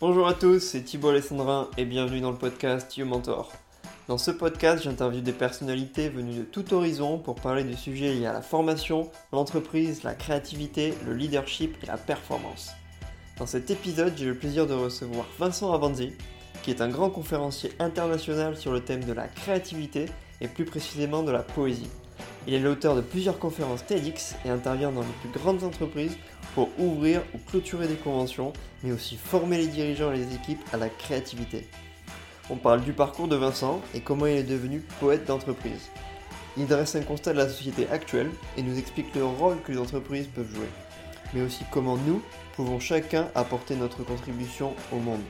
Bonjour à tous, c'est Thibault Alessandrin et bienvenue dans le podcast You Mentor. Dans ce podcast, j'interviewe des personnalités venues de tout horizon pour parler de sujets liés à la formation, l'entreprise, la créativité, le leadership et la performance. Dans cet épisode, j'ai le plaisir de recevoir Vincent Avanzi, qui est un grand conférencier international sur le thème de la créativité et plus précisément de la poésie. Il est l'auteur de plusieurs conférences TEDx et intervient dans les plus grandes entreprises pour ouvrir ou clôturer des conventions, mais aussi former les dirigeants et les équipes à la créativité. On parle du parcours de Vincent et comment il est devenu poète d'entreprise. Il dresse un constat de la société actuelle et nous explique le rôle que les entreprises peuvent jouer, mais aussi comment nous pouvons chacun apporter notre contribution au monde.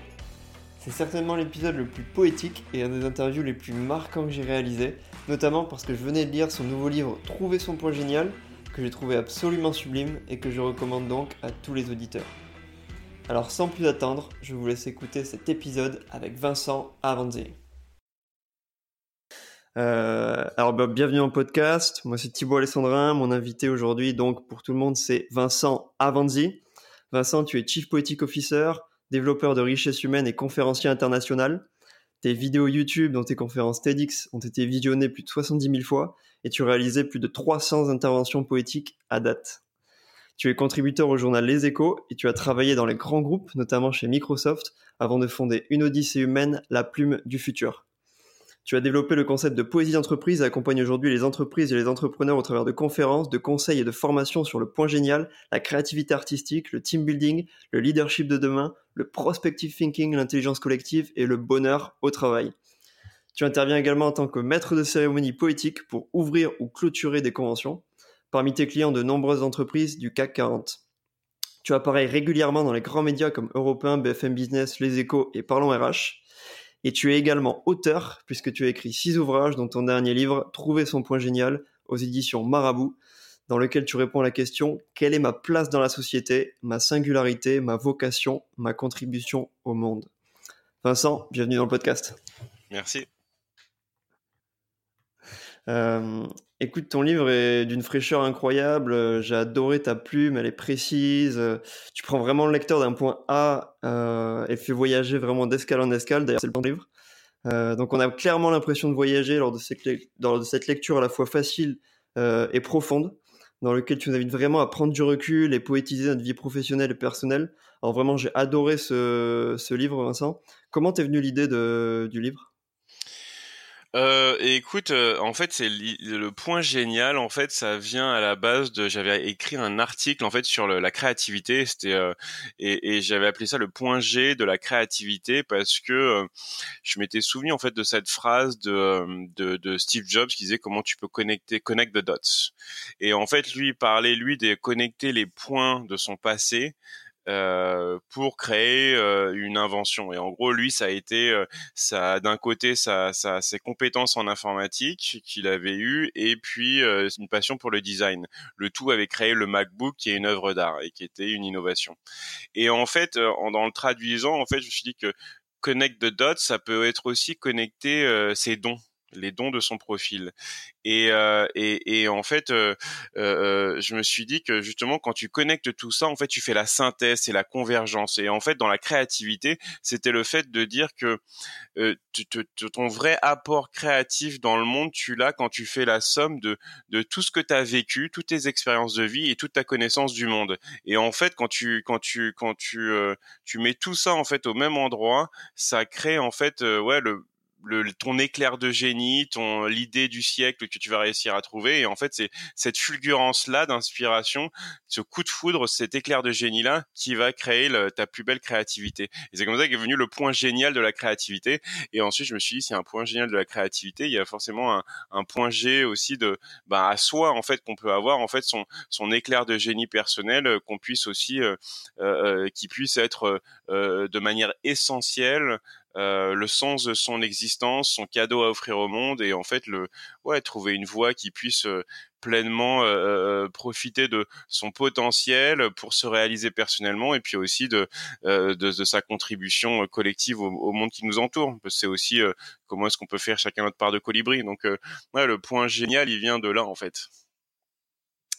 C'est certainement l'épisode le plus poétique et un des interviews les plus marquants que j'ai réalisé, notamment parce que je venais de lire son nouveau livre Trouver son point génial, que j'ai trouvé absolument sublime et que je recommande donc à tous les auditeurs. Alors sans plus attendre, je vous laisse écouter cet épisode avec Vincent Avanzi. Euh, alors bah, bienvenue le podcast, moi c'est Thibault Alessandrin, mon invité aujourd'hui donc pour tout le monde c'est Vincent Avanzi. Vincent, tu es Chief Poetic Officer, développeur de richesse humaine et conférencier international. Tes vidéos YouTube dont tes conférences TEDx ont été visionnées plus de 70 000 fois et tu réalisais plus de 300 interventions poétiques à date. Tu es contributeur au journal Les Échos et tu as travaillé dans les grands groupes, notamment chez Microsoft, avant de fonder Une Odyssée humaine, la plume du futur. Tu as développé le concept de poésie d'entreprise et accompagnes aujourd'hui les entreprises et les entrepreneurs au travers de conférences, de conseils et de formations sur le point génial, la créativité artistique, le team building, le leadership de demain, le prospective thinking, l'intelligence collective et le bonheur au travail. Tu interviens également en tant que maître de cérémonie poétique pour ouvrir ou clôturer des conventions. Parmi tes clients, de nombreuses entreprises du CAC 40. Tu apparais régulièrement dans les grands médias comme Européen, BFM Business, Les Échos et Parlons RH. Et tu es également auteur, puisque tu as écrit six ouvrages, dont ton dernier livre, Trouver son point génial, aux éditions Marabout, dans lequel tu réponds à la question Quelle est ma place dans la société, ma singularité, ma vocation, ma contribution au monde? Vincent, bienvenue dans le podcast. Merci. Euh, écoute, ton livre est d'une fraîcheur incroyable. J'ai adoré ta plume, elle est précise. Tu prends vraiment le lecteur d'un point A euh, et fait voyager vraiment d'escale en escale. D'ailleurs, c'est le bon livre. Euh, donc, on a clairement l'impression de voyager lors de, cette, lecture à la fois facile euh, et profonde, dans lequel tu nous invites vraiment à prendre du recul et poétiser notre vie professionnelle et personnelle. Alors, vraiment, j'ai adoré ce, ce livre, Vincent. Comment t'es venu l'idée du livre? Euh, écoute, euh, en fait, c'est le point génial. En fait, ça vient à la base de. J'avais écrit un article en fait sur la créativité. C'était euh, et, j'avais appelé ça le point G de la créativité parce que euh, je m'étais souvenu en fait de cette phrase de, de, de Steve Jobs qui disait comment tu peux connecter connect the dots. Et en fait, lui il parlait lui de connecter les points de son passé euh, pour créer euh, une invention. Et en gros, lui, ça a été, euh, ça d'un côté, ça, ça, ses compétences en informatique qu'il avait eu, et puis une passion pour le design. Le tout avait créé le MacBook, qui est une œuvre d'art et qui était une innovation. Et en fait, en, dans le traduisant, en fait, je me suis dit que connect the dots, ça peut être aussi connecter ses dons les dons de son profil. Et, euh, et, et, en fait, euh, euh, je me suis dit que justement, quand tu connectes tout ça, en fait, tu fais la synthèse et la convergence. Et en fait, dans la créativité, c'était le fait de dire que ton vrai apport créatif dans le monde, tu l'as quand tu fais la somme de, de tout ce que tu as vécu, toutes tes expériences de vie et toute ta connaissance du monde. Et en fait, quand tu quand tu quand tu tu mets tout ça en fait au même endroit, ça crée en fait ouais le le, ton éclair de génie, ton l'idée du siècle que tu vas réussir à trouver. Et en fait, c'est cette fulgurance là d'inspiration, ce coup de foudre, cet éclair de génie là, qui va créer ta plus belle créativité. Et c'est comme ça qu'est venu le point génial de la créativité. Et ensuite, je me suis dit, c'est un point génial de la créativité, il y a forcément un, un point G aussi de, bah, à soi en fait qu'on peut avoir en fait son son éclair de génie personnel, euh, qu'on puisse aussi, euh, euh, qui puisse être de manière essentielle euh, le sens de son existence, son cadeau à offrir au monde et en fait le ouais trouver une voie qui puisse euh, pleinement euh, profiter de son potentiel pour se réaliser personnellement et puis aussi de, sa contribution collective au, monde qui nous entoure. C'est aussi comment est-ce qu'on peut faire chacun notre part de colibri. Donc ouais, le point génial, il vient de là en fait.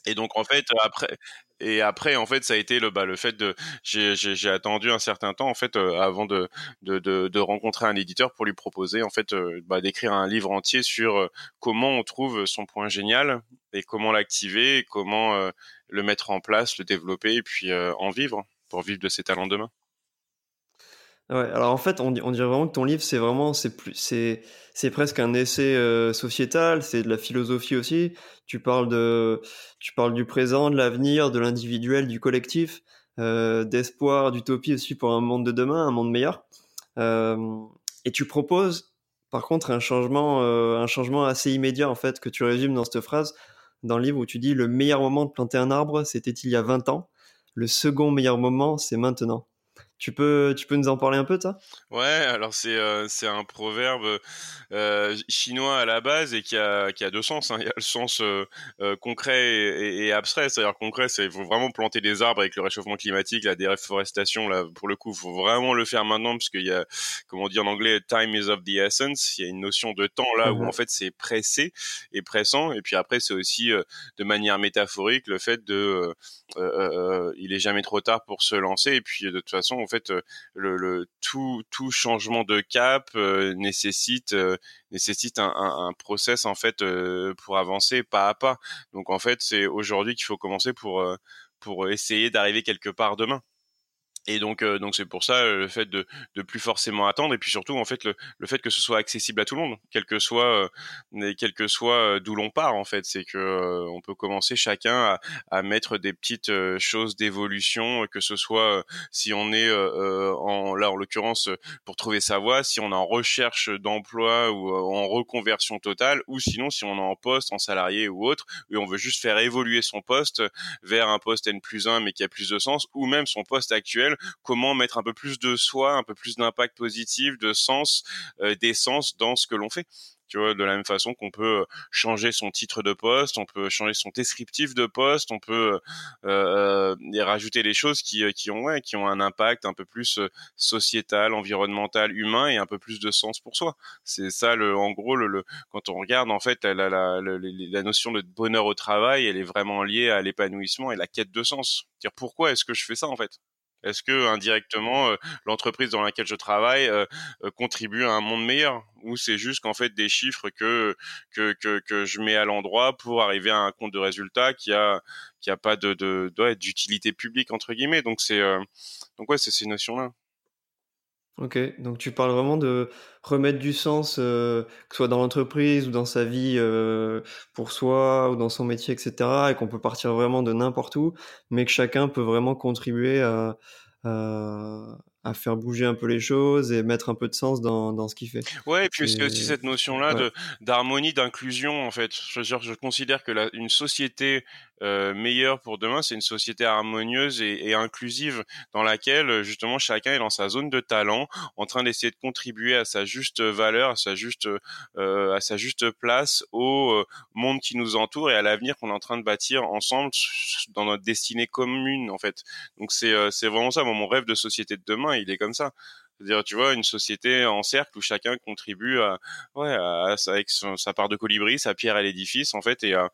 Et donc en fait après et après en fait ça a été le bah le fait de j'ai attendu un certain temps en fait euh, avant de, de, de de rencontrer un éditeur pour lui proposer en fait euh, bah, d'écrire un livre entier sur euh, comment on trouve son point génial et comment l'activer comment le mettre en place le développer et puis en vivre pour vivre de ses talents demain. Alors en fait, on, dirait vraiment que ton livre, c'est vraiment, c'est plus, c'est, c'est presque un essai euh, sociétal, c'est de la philosophie aussi. Tu parles de, tu parles du présent, de l'avenir, de l'individuel, du collectif, euh, d'espoir, d'utopie aussi pour un monde de demain, un monde meilleur. Euh, et tu proposes, par contre, un changement, un changement assez immédiat en fait que tu résumes dans cette phrase dans le livre où tu dis le meilleur moment de planter un arbre, c'était il y a 20 ans. Le second meilleur moment, c'est maintenant. Tu peux, tu peux nous en parler un peu ça Ouais, alors c'est euh, c'est un proverbe euh, chinois à la base et qui a, qui a deux sens. Hein. Il y a le sens euh, euh concret et, et, abstrait. C'est-à-dire concret, c'est il faut vraiment planter des arbres avec le réchauffement climatique, la déforestation. Là, pour le coup, il faut vraiment le faire maintenant parce qu'il y a, comme on dit en anglais, time is of the essence. Il y a une notion de temps là où mmh en fait c'est pressé et pressant. Et puis après, c'est aussi de manière métaphorique le fait de, il est jamais trop tard pour se lancer. Et puis de toute façon, fait euh, le, tout changement de cap euh, nécessite euh, un, un, process en fait pour avancer pas à pas. Donc en fait, c'est aujourd'hui qu'il faut commencer pour essayer d'arriver quelque part demain. Et donc, euh, donc c'est pour ça euh, le fait de, de plus forcément attendre, et puis surtout en fait le, le fait que ce soit accessible à tout le monde, quel que soit, euh, quel que soit d'où l'on part en fait, c'est que on peut commencer chacun à, à mettre des petites choses d'évolution, que ce soit si on est en là en l'occurrence pour trouver sa voie, si on est en recherche d'emploi ou en reconversion totale, ou sinon si on est en poste, en salarié ou autre, et on veut juste faire évoluer son poste vers un poste N plus 1 mais qui a plus de sens, ou même son poste actuel comment mettre un peu plus de soi, un peu plus d'impact positif, de sens, euh, d'essence dans ce que l'on fait. Tu vois, de la même façon qu'on peut euh, changer son titre de poste, on peut changer son descriptif de poste, on peut euh, euh rajouter des choses qui, ont un impact un peu plus sociétal, environnemental, humain et un peu plus de sens pour soi. C'est ça le, en gros, quand on regarde en fait la, la, notion de bonheur au travail, elle est vraiment liée à l'épanouissement et la quête de sens. Dire pourquoi est-ce que je fais ça en fait? Est-ce que indirectement euh, l'entreprise dans laquelle je travaille euh, euh, contribue à un monde meilleur? Ou c'est juste qu'en fait des chiffres que, que que je mets à l'endroit pour arriver à un compte de résultat qui a qui a pas de de d'utilité publique entre guillemets? Donc c'est donc ouais c'est ces notions là. Ok, donc tu parles vraiment de remettre du sens, euh, que ce soit dans l'entreprise ou dans sa vie euh, pour soi ou dans son métier, etc. Et qu'on peut partir vraiment de n'importe où, mais que chacun peut vraiment contribuer à, à faire bouger un peu les choses et mettre un peu de sens dans, dans ce qu'il fait. Ouais, et puis c'est aussi cette notion-là de d'harmonie, d'inclusion en fait. Je, je considère que la, une société euh, meilleure pour demain, c'est une société harmonieuse et, et, inclusive dans laquelle justement chacun est dans sa zone de talent, en train d'essayer de contribuer à sa juste valeur, à sa juste euh, à sa juste place au euh, monde qui nous entoure et à l'avenir qu'on est en train de bâtir ensemble dans notre destinée commune en fait. Donc c'est euh, c'est vraiment ça, mon rêve de société de demain il est comme ça. C'est-à-dire, tu vois, une société en cercle où chacun contribue à, ouais, à, avec sa part de colibri, sa pierre à l'édifice, en fait, et à,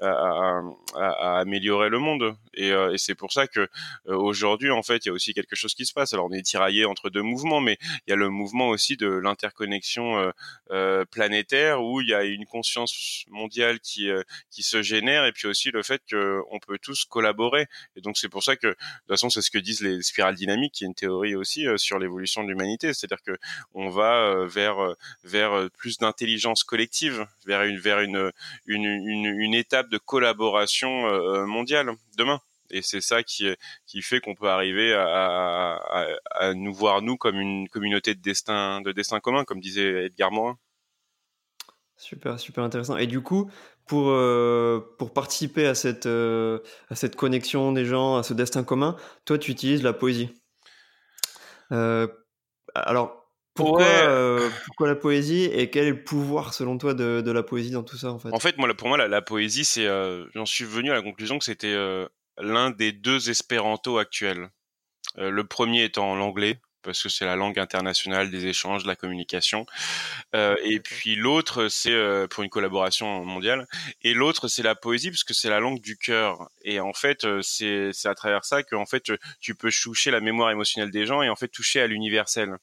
à, à, améliorer le monde. Et, euh, et c'est pour ça que euh, aujourd'hui, en fait, il y a aussi quelque chose qui se passe. Alors, on est tiraillé entre deux mouvements, mais il y a le mouvement aussi de l'interconnexion euh, euh planétaire où il y a une conscience mondiale qui qui se génère, et puis aussi le fait qu'on peut tous collaborer. Et donc, c'est pour ça que, de toute façon, c'est ce que disent les spirales dynamiques, qui est une théorie aussi sur l'évolution du l'humanité. C'est-à-dire que on va euh, vers euh, vers euh, plus d'intelligence collective, vers une vers une une, une, étape de collaboration mondiale demain et c'est ça qui qui fait qu'on peut arriver à, à, nous voir nous comme une communauté de destin de destin commun comme disait Edgar Morin. Super super intéressant et du coup pour pour participer à cette à cette connexion des gens à ce destin commun toi tu utilises la poésie alors, pourquoi, euh, pourquoi la poésie et quel est le pouvoir selon toi de, de, la poésie dans tout ça en fait? En fait, moi, pour moi, la, la poésie, c'est, euh, j'en suis venu à la conclusion que c'était euh, l'un des deux espéranto actuels. le premier étant l'anglais, parce que c'est la langue internationale des échanges, de la communication. Euh, et puis l'autre, c'est euh, pour une collaboration mondiale. Et l'autre, c'est la poésie, parce que c'est la langue du cœur. Et en fait, euh, c'est à travers ça que en fait, tu peux toucher la mémoire émotionnelle des gens et en fait toucher à l'universel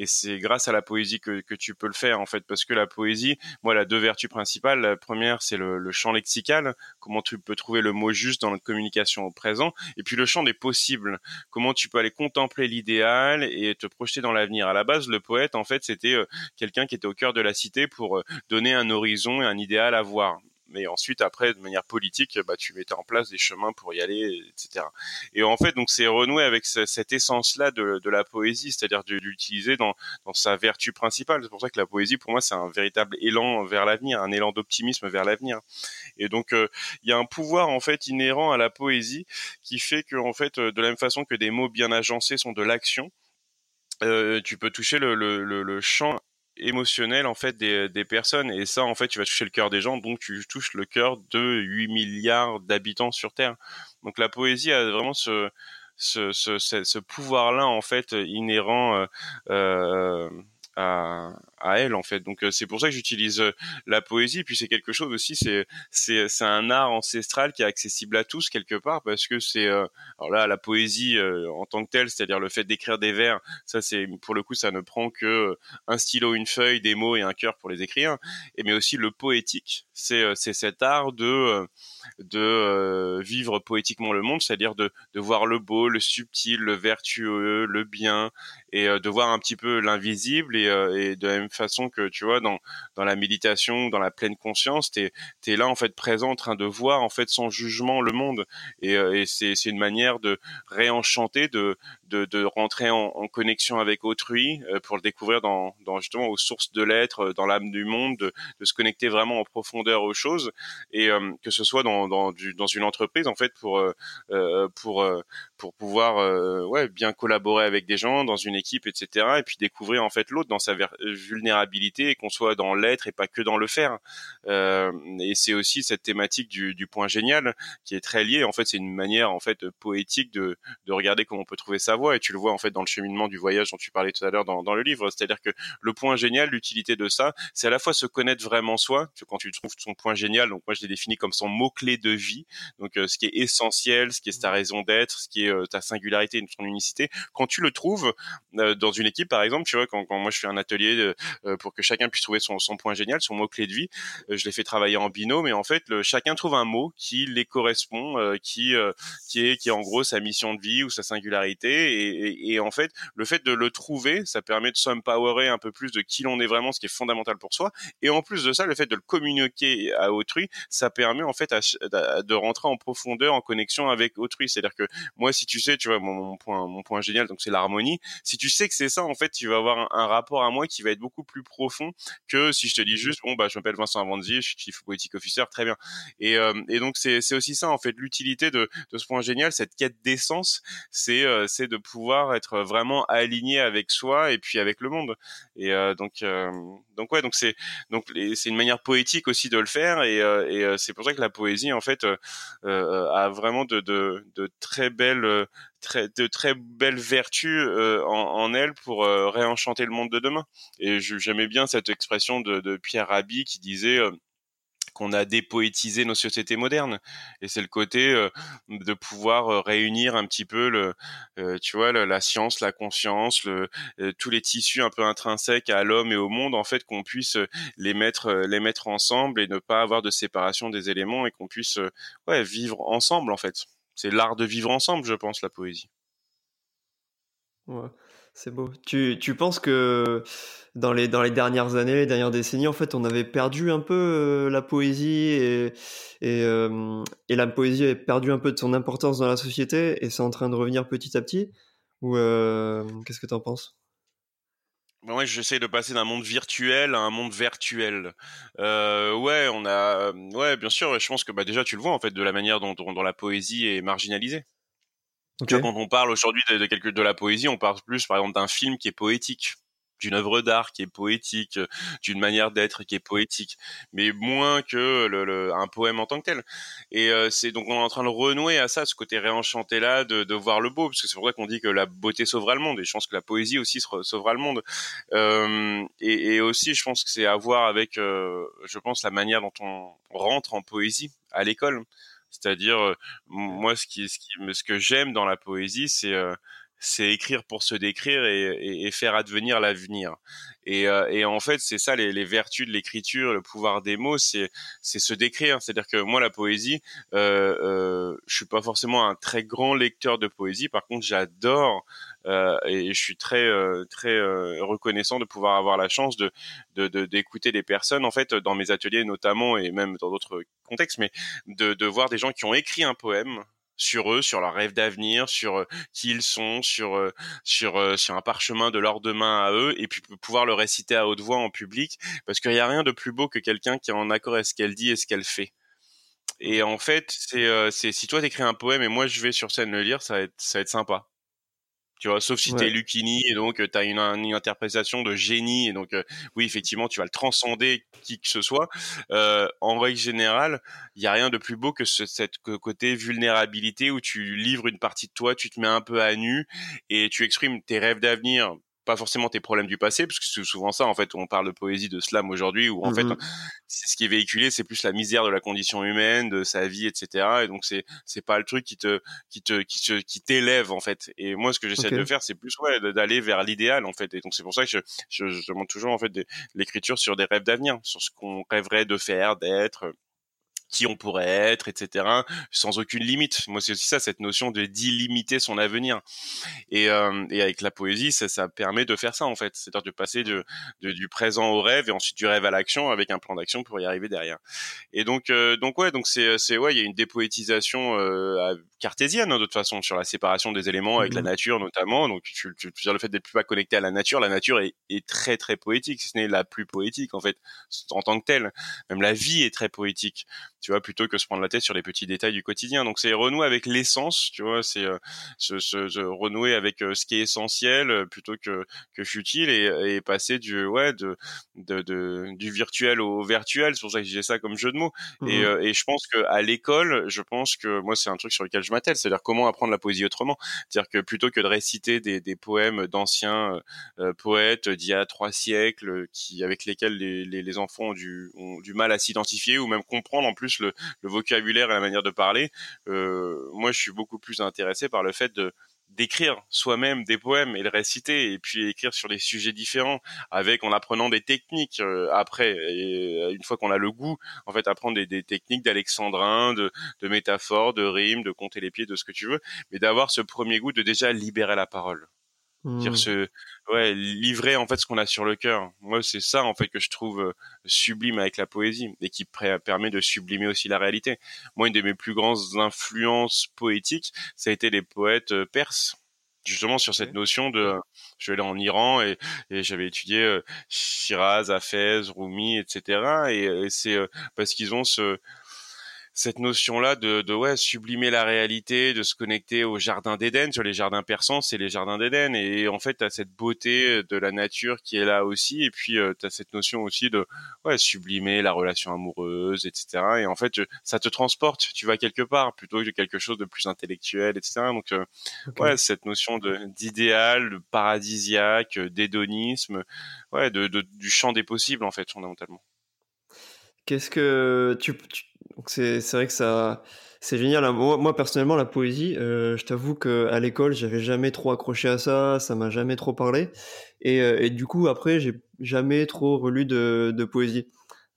et c'est grâce à la poésie que, que, tu peux le faire en fait parce que la poésie moi elle a deux vertus principales. La première c'est le, le, champ lexical comment tu peux trouver le mot juste dans notre communication au présent et puis le champ des possibles comment tu peux aller contempler l'idéal et te projeter dans l'avenir. À la base le poète en fait c'était euh, quelqu'un qui était au cœur de la cité pour euh, donner un horizon et un idéal à voir mais ensuite après de manière politique bah tu mettais en place des chemins pour y aller etc et en fait donc c'est renouer avec cette essence là de, de la poésie c'est-à-dire de, l'utiliser dans, dans sa vertu principale. C'est pour ça que la poésie pour moi c'est un véritable élan vers l'avenir un élan d'optimisme vers l'avenir. Et donc euh, il y a un pouvoir en fait inhérent à la poésie qui fait que en fait de la même façon que des mots bien agencés sont de l'action euh, tu peux toucher le, le, le, le champ émotionnel en fait des, des, personnes. Et ça en fait tu vas toucher le cœur des gens. Donc tu touches le cœur de 8 milliards d'habitants sur terre. Donc la poésie a vraiment ce ce, ce, ce pouvoir là en fait inhérent euh, euh, à, à elle en fait. Donc euh, c'est pour ça que j'utilise euh, la poésie. Puis c'est quelque chose aussi, c'est c'est c'est un art ancestral qui est accessible à tous quelque part parce que c'est euh, alors là la poésie en tant que telle, c'est-à-dire le fait d'écrire des vers, ça c'est pour le coup ça ne prend que un stylo, une feuille, des mots et un cœur pour les écrire. Et mais aussi le poétique, c'est c'est cet art de de vivre poétiquement le monde, c'est-à-dire de de voir le beau, le subtil, le vertueux, le bien et de voir un petit peu l'invisible et, et de la façon que tu vois dans dans la méditation, dans la pleine conscience, t'es es là en fait présent, en train de voir en fait sans jugement le monde. Et, euh, et c'est une manière de réenchanter, de de, de rentrer en, en connexion avec autrui euh, pour le découvrir dans dans justement aux sources de l'être, euh, dans l'âme du monde, de, de se connecter vraiment en profondeur aux choses et que ce soit dans dans du, dans une entreprise en fait pour pour pour pouvoir ouais bien collaborer avec des gens dans une équipe etc et puis découvrir en fait l'autre dans sa vulnérabilité et qu'on soit dans l'être et pas que dans le faire. Euh, et c'est aussi cette thématique du, du, point génial qui est très liée. En fait, c'est une manière en fait poétique de, de regarder comment on peut trouver sa Et tu le vois en fait dans le cheminement du voyage dont tu parlais tout à l'heure dans, le livre. C'est-à-dire que le point génial, l'utilité de ça, c'est à la fois se connaître vraiment soi. Quand tu trouves ton point génial, donc moi je l'ai défini comme son mot clé de vie. Donc euh, ce qui est essentiel, ce qui est ta raison d'être, ce qui est euh, ta singularité, ton unicité. Quand tu le trouves euh, dans une équipe, par exemple, tu vois, quand, moi je fais un atelier pour que chacun puisse trouver son, son point génial, son mot clé de vie. Je les fais travailler en binôme et en fait, chacun trouve un mot qui les correspond, qui qui est qui est en gros sa mission de vie ou sa singularité. Et, en fait, le fait de le trouver, ça permet de s'empowerer un peu plus de qui l'on est vraiment, ce qui est fondamental pour soi. Et en plus de ça, le fait de le communiquer à autrui, ça permet en fait de rentrer en profondeur, en connexion avec autrui. C'est-à-dire que moi, si tu sais, tu vois, mon, point, mon point génial, donc c'est l'harmonie. Si tu sais que c'est ça, en fait, tu vas avoir un, rapport à moi qui va être beaucoup plus profond que si je te dis juste bon bah je m'appelle Vincent Avanzi, je suis chief politique officer, très bien. Et, euh, donc c'est aussi ça en fait l'utilité de ce point génial, cette quête d'essence, c'est euh, c'est de pouvoir être vraiment aligné avec soi et puis avec le monde. Et euh, donc donc ouais donc c'est donc c'est une manière poétique aussi de le faire et, et c'est pour ça que la poésie en fait a vraiment de de, de très belles très, de très belles vertus euh, en, en, elle pour euh, réenchanter le monde de demain. Et j'aimais bien cette expression de, de Pierre Rabhi qui disait euh, qu'on a dépoétisé nos sociétés modernes. Et c'est le côté de pouvoir réunir un petit peu le tu vois la science la conscience tous les tissus un peu intrinsèques à l'homme et au monde en fait qu'on puisse les mettre les mettre ensemble et ne pas avoir de séparation des éléments et qu'on puisse ouais vivre ensemble en fait. C'est l'art de vivre ensemble, je pense, la poésie. Ouais, c'est beau. Tu, tu, penses que dans les, dans les dernières années, les dernières décennies, en fait, on avait perdu un peu euh, la poésie et, euh, et, la poésie a perdu un peu de son importance dans la société et c'est en train de revenir petit à petit? Ou euh, qu'est-ce que tu en penses? Ben ouais, j'essaie de passer d'un monde virtuel à un monde virtuel. Euh, ouais, on a, ouais, bien sûr. Je pense que bah déjà tu le vois en fait de la manière dont, la poésie est marginalisée. Quand on parle aujourd'hui de, la poésie, on parle plus par exemple d'un film qui est poétique. d'une œuvre d'art qui est poétique, d'une manière d'être qui est poétique, mais moins que le, un poème en tant que tel. Et c'est donc on est en train de renouer à ça, ce côté réenchanté là, de, de voir le beau, parce que c'est pour ça qu'on dit que la beauté sauvera le monde, et je pense que la poésie aussi sauvera le monde. Euh, et, et, aussi, je pense que c'est à voir avec, je pense, la manière dont on rentre en poésie à l'école. C'est-à-dire, moi, ce qui, ce qui, ce que j'aime dans la poésie, c'est c'est écrire pour se décrire et, et, faire advenir l'avenir. Et, euh, et, en fait, c'est ça les, les, vertus de l'écriture, le pouvoir des mots, c'est c'est se décrire. C'est-à-dire que moi, la poésie, euh, euh, je suis pas forcément un très grand lecteur de poésie. Par contre, j'adore et je suis très euh, très euh, reconnaissant de pouvoir avoir la chance de d'écouter de, des personnes en fait dans mes ateliers notamment et même dans d'autres contextes, mais de, de voir des gens qui ont écrit un poème sur eux, sur leurs rêves d'avenir, sur euh, qui ils sont, sur euh, sur euh, sur un parchemin de leur demain à eux, et puis pouvoir le réciter à haute voix en public, parce qu'il n'y a rien de plus beau que quelqu'un qui est en accord avec ce qu'elle dit et ce qu'elle fait. Et en fait, c'est c'est si toi t'écris un poème et moi je vais sur scène le lire, ça va être ça va être sympa tu vois sauf si t'es Lucini et donc tu as une, une, interprétation de génie et donc oui effectivement tu vas le transcender qui que ce soit. Euh, en règle générale il y a rien de plus beau que ce cette côté vulnérabilité où tu livres une partie de toi tu te mets un peu à nu et tu exprimes tes rêves d'avenir pas forcément tes problèmes du passé, parce que c'est souvent ça, en fait, on parle de poésie, de slam aujourd'hui, où en fait, mmh ce qui est véhiculé, c'est plus la misère de la condition humaine, de sa vie, etc. Et donc c'est c'est pas le truc qui te qui te qui te qui t'élève en fait. Et moi, ce que j'essaie de faire, c'est plus ouais d'aller vers l'idéal en fait. Et donc c'est pour ça que je je, je montre toujours en fait l'écriture sur des rêves d'avenir, sur ce qu'on rêverait de faire, d'être qui on pourrait être, etc., sans aucune limite. Moi, c'est aussi ça, cette notion de d'illimiter son avenir. Et, euh, et avec la poésie, ça, ça permet de faire ça, en fait. C'est-à-dire de passer de, de, du présent au rêve et ensuite du rêve à l'action avec un plan d'action pour y arriver derrière. Et donc, euh, donc ouais, donc c'est, c'est ouais, il y a une dépoétisation euh, cartésienne, hein, de toute façon, sur la séparation des éléments avec la mmh nature, notamment. Donc, tu, tu, tu le fait d'être plus pas connecté à la nature, la nature est, est très, très poétique, si ce n'est la plus poétique, en fait, en tant que telle. Même la vie est très poétique tu vois, plutôt que se prendre la tête sur les petits détails du quotidien. Donc c'est renouer avec l'essence, tu vois, c'est euh, se, renouer avec euh, ce qui est essentiel euh, plutôt que que futile et, et passer du ouais de, de, de, du virtuel au virtuel. C'est pour ça que j'ai ça comme jeu de mots. Et, mmh et je pense que à l'école, je pense que moi c'est un truc sur lequel je m'attelle, c'est-à-dire comment apprendre la poésie autrement. C'est-à-dire que plutôt que de réciter des, des poèmes d'anciens poètes d'il y a trois siècles, qui avec lesquels les, les, les enfants ont du, ont du mal à s'identifier ou même comprendre en plus le, vocabulaire et la manière de parler. Euh, moi, je suis beaucoup plus intéressé par le fait de d'écrire soi-même des poèmes et de réciter et puis écrire sur des sujets différents avec en apprenant des techniques euh, après et une fois qu'on a le goût en fait apprendre des, des techniques d'alexandrin de, de métaphores de rimes de compter les pieds de ce que tu veux mais d'avoir ce premier goût de déjà libérer la parole Dire mmh. Ouais, livrer en fait ce qu'on a sur le cœur. Moi, c'est ça en fait que je trouve euh, sublime avec la poésie et qui permet de sublimer aussi la réalité. Moi, une de mes plus grandes influences poétiques, ça a été les poètes euh, perses. Justement sur cette notion de, je suis allé en Iran et, j'avais étudié euh, Shiraz, Hafez, Rumi, etc. Et, et c'est parce qu'ils ont ce, cette notion-là de, de ouais sublimer la réalité, de se connecter au jardin d'Éden. Sur les jardins persans, c'est les jardins d'Éden, et en fait, tu cette beauté de la nature qui est là aussi, et puis euh, tu as cette notion aussi de ouais sublimer la relation amoureuse, etc. Et en fait, ça te transporte, tu vas quelque part plutôt que quelque chose de plus intellectuel, etc. Donc euh, ouais, cette notion de d'idéal, de paradisiaque, d'hédonisme, ouais, de, de, du champ des possibles en fait fondamentalement. Qu'est-ce que tu, tu donc c'est vrai que ça c'est génial. Moi, moi, personnellement, la poésie, euh, je t'avoue que à l'école, j'avais jamais trop accroché à ça, ça m'a jamais trop parlé. Et, euh, du coup, après, j'ai jamais trop relu de, de poésie.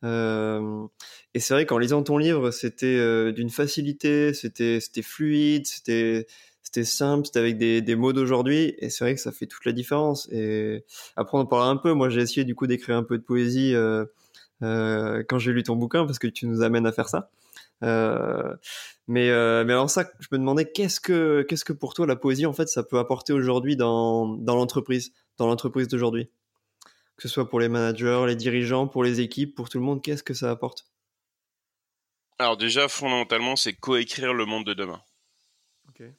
Euh, et c'est vrai qu'en lisant ton livre, c'était d'une facilité, c'était c'était fluide, c'était c'était simple, c'était avec des, des mots d'aujourd'hui. Et c'est vrai que ça fait toute la différence. Et après, on en parlera un peu. Moi, j'ai essayé du coup d'écrire un peu de poésie. Quand j'ai lu ton bouquin parce que tu nous amènes à faire ça. Euh, mais, euh, mais alors ça, je me demandais qu'est-ce que qu'est-ce que pour toi la poésie en fait ça peut apporter aujourd'hui dans, dans l'entreprise, dans l'entreprise d'aujourd'hui, que ce soit pour les managers, les dirigeants, pour les équipes, pour tout le monde, qu'est-ce que ça apporte? Alors déjà fondamentalement, c'est coécrire le monde de demain.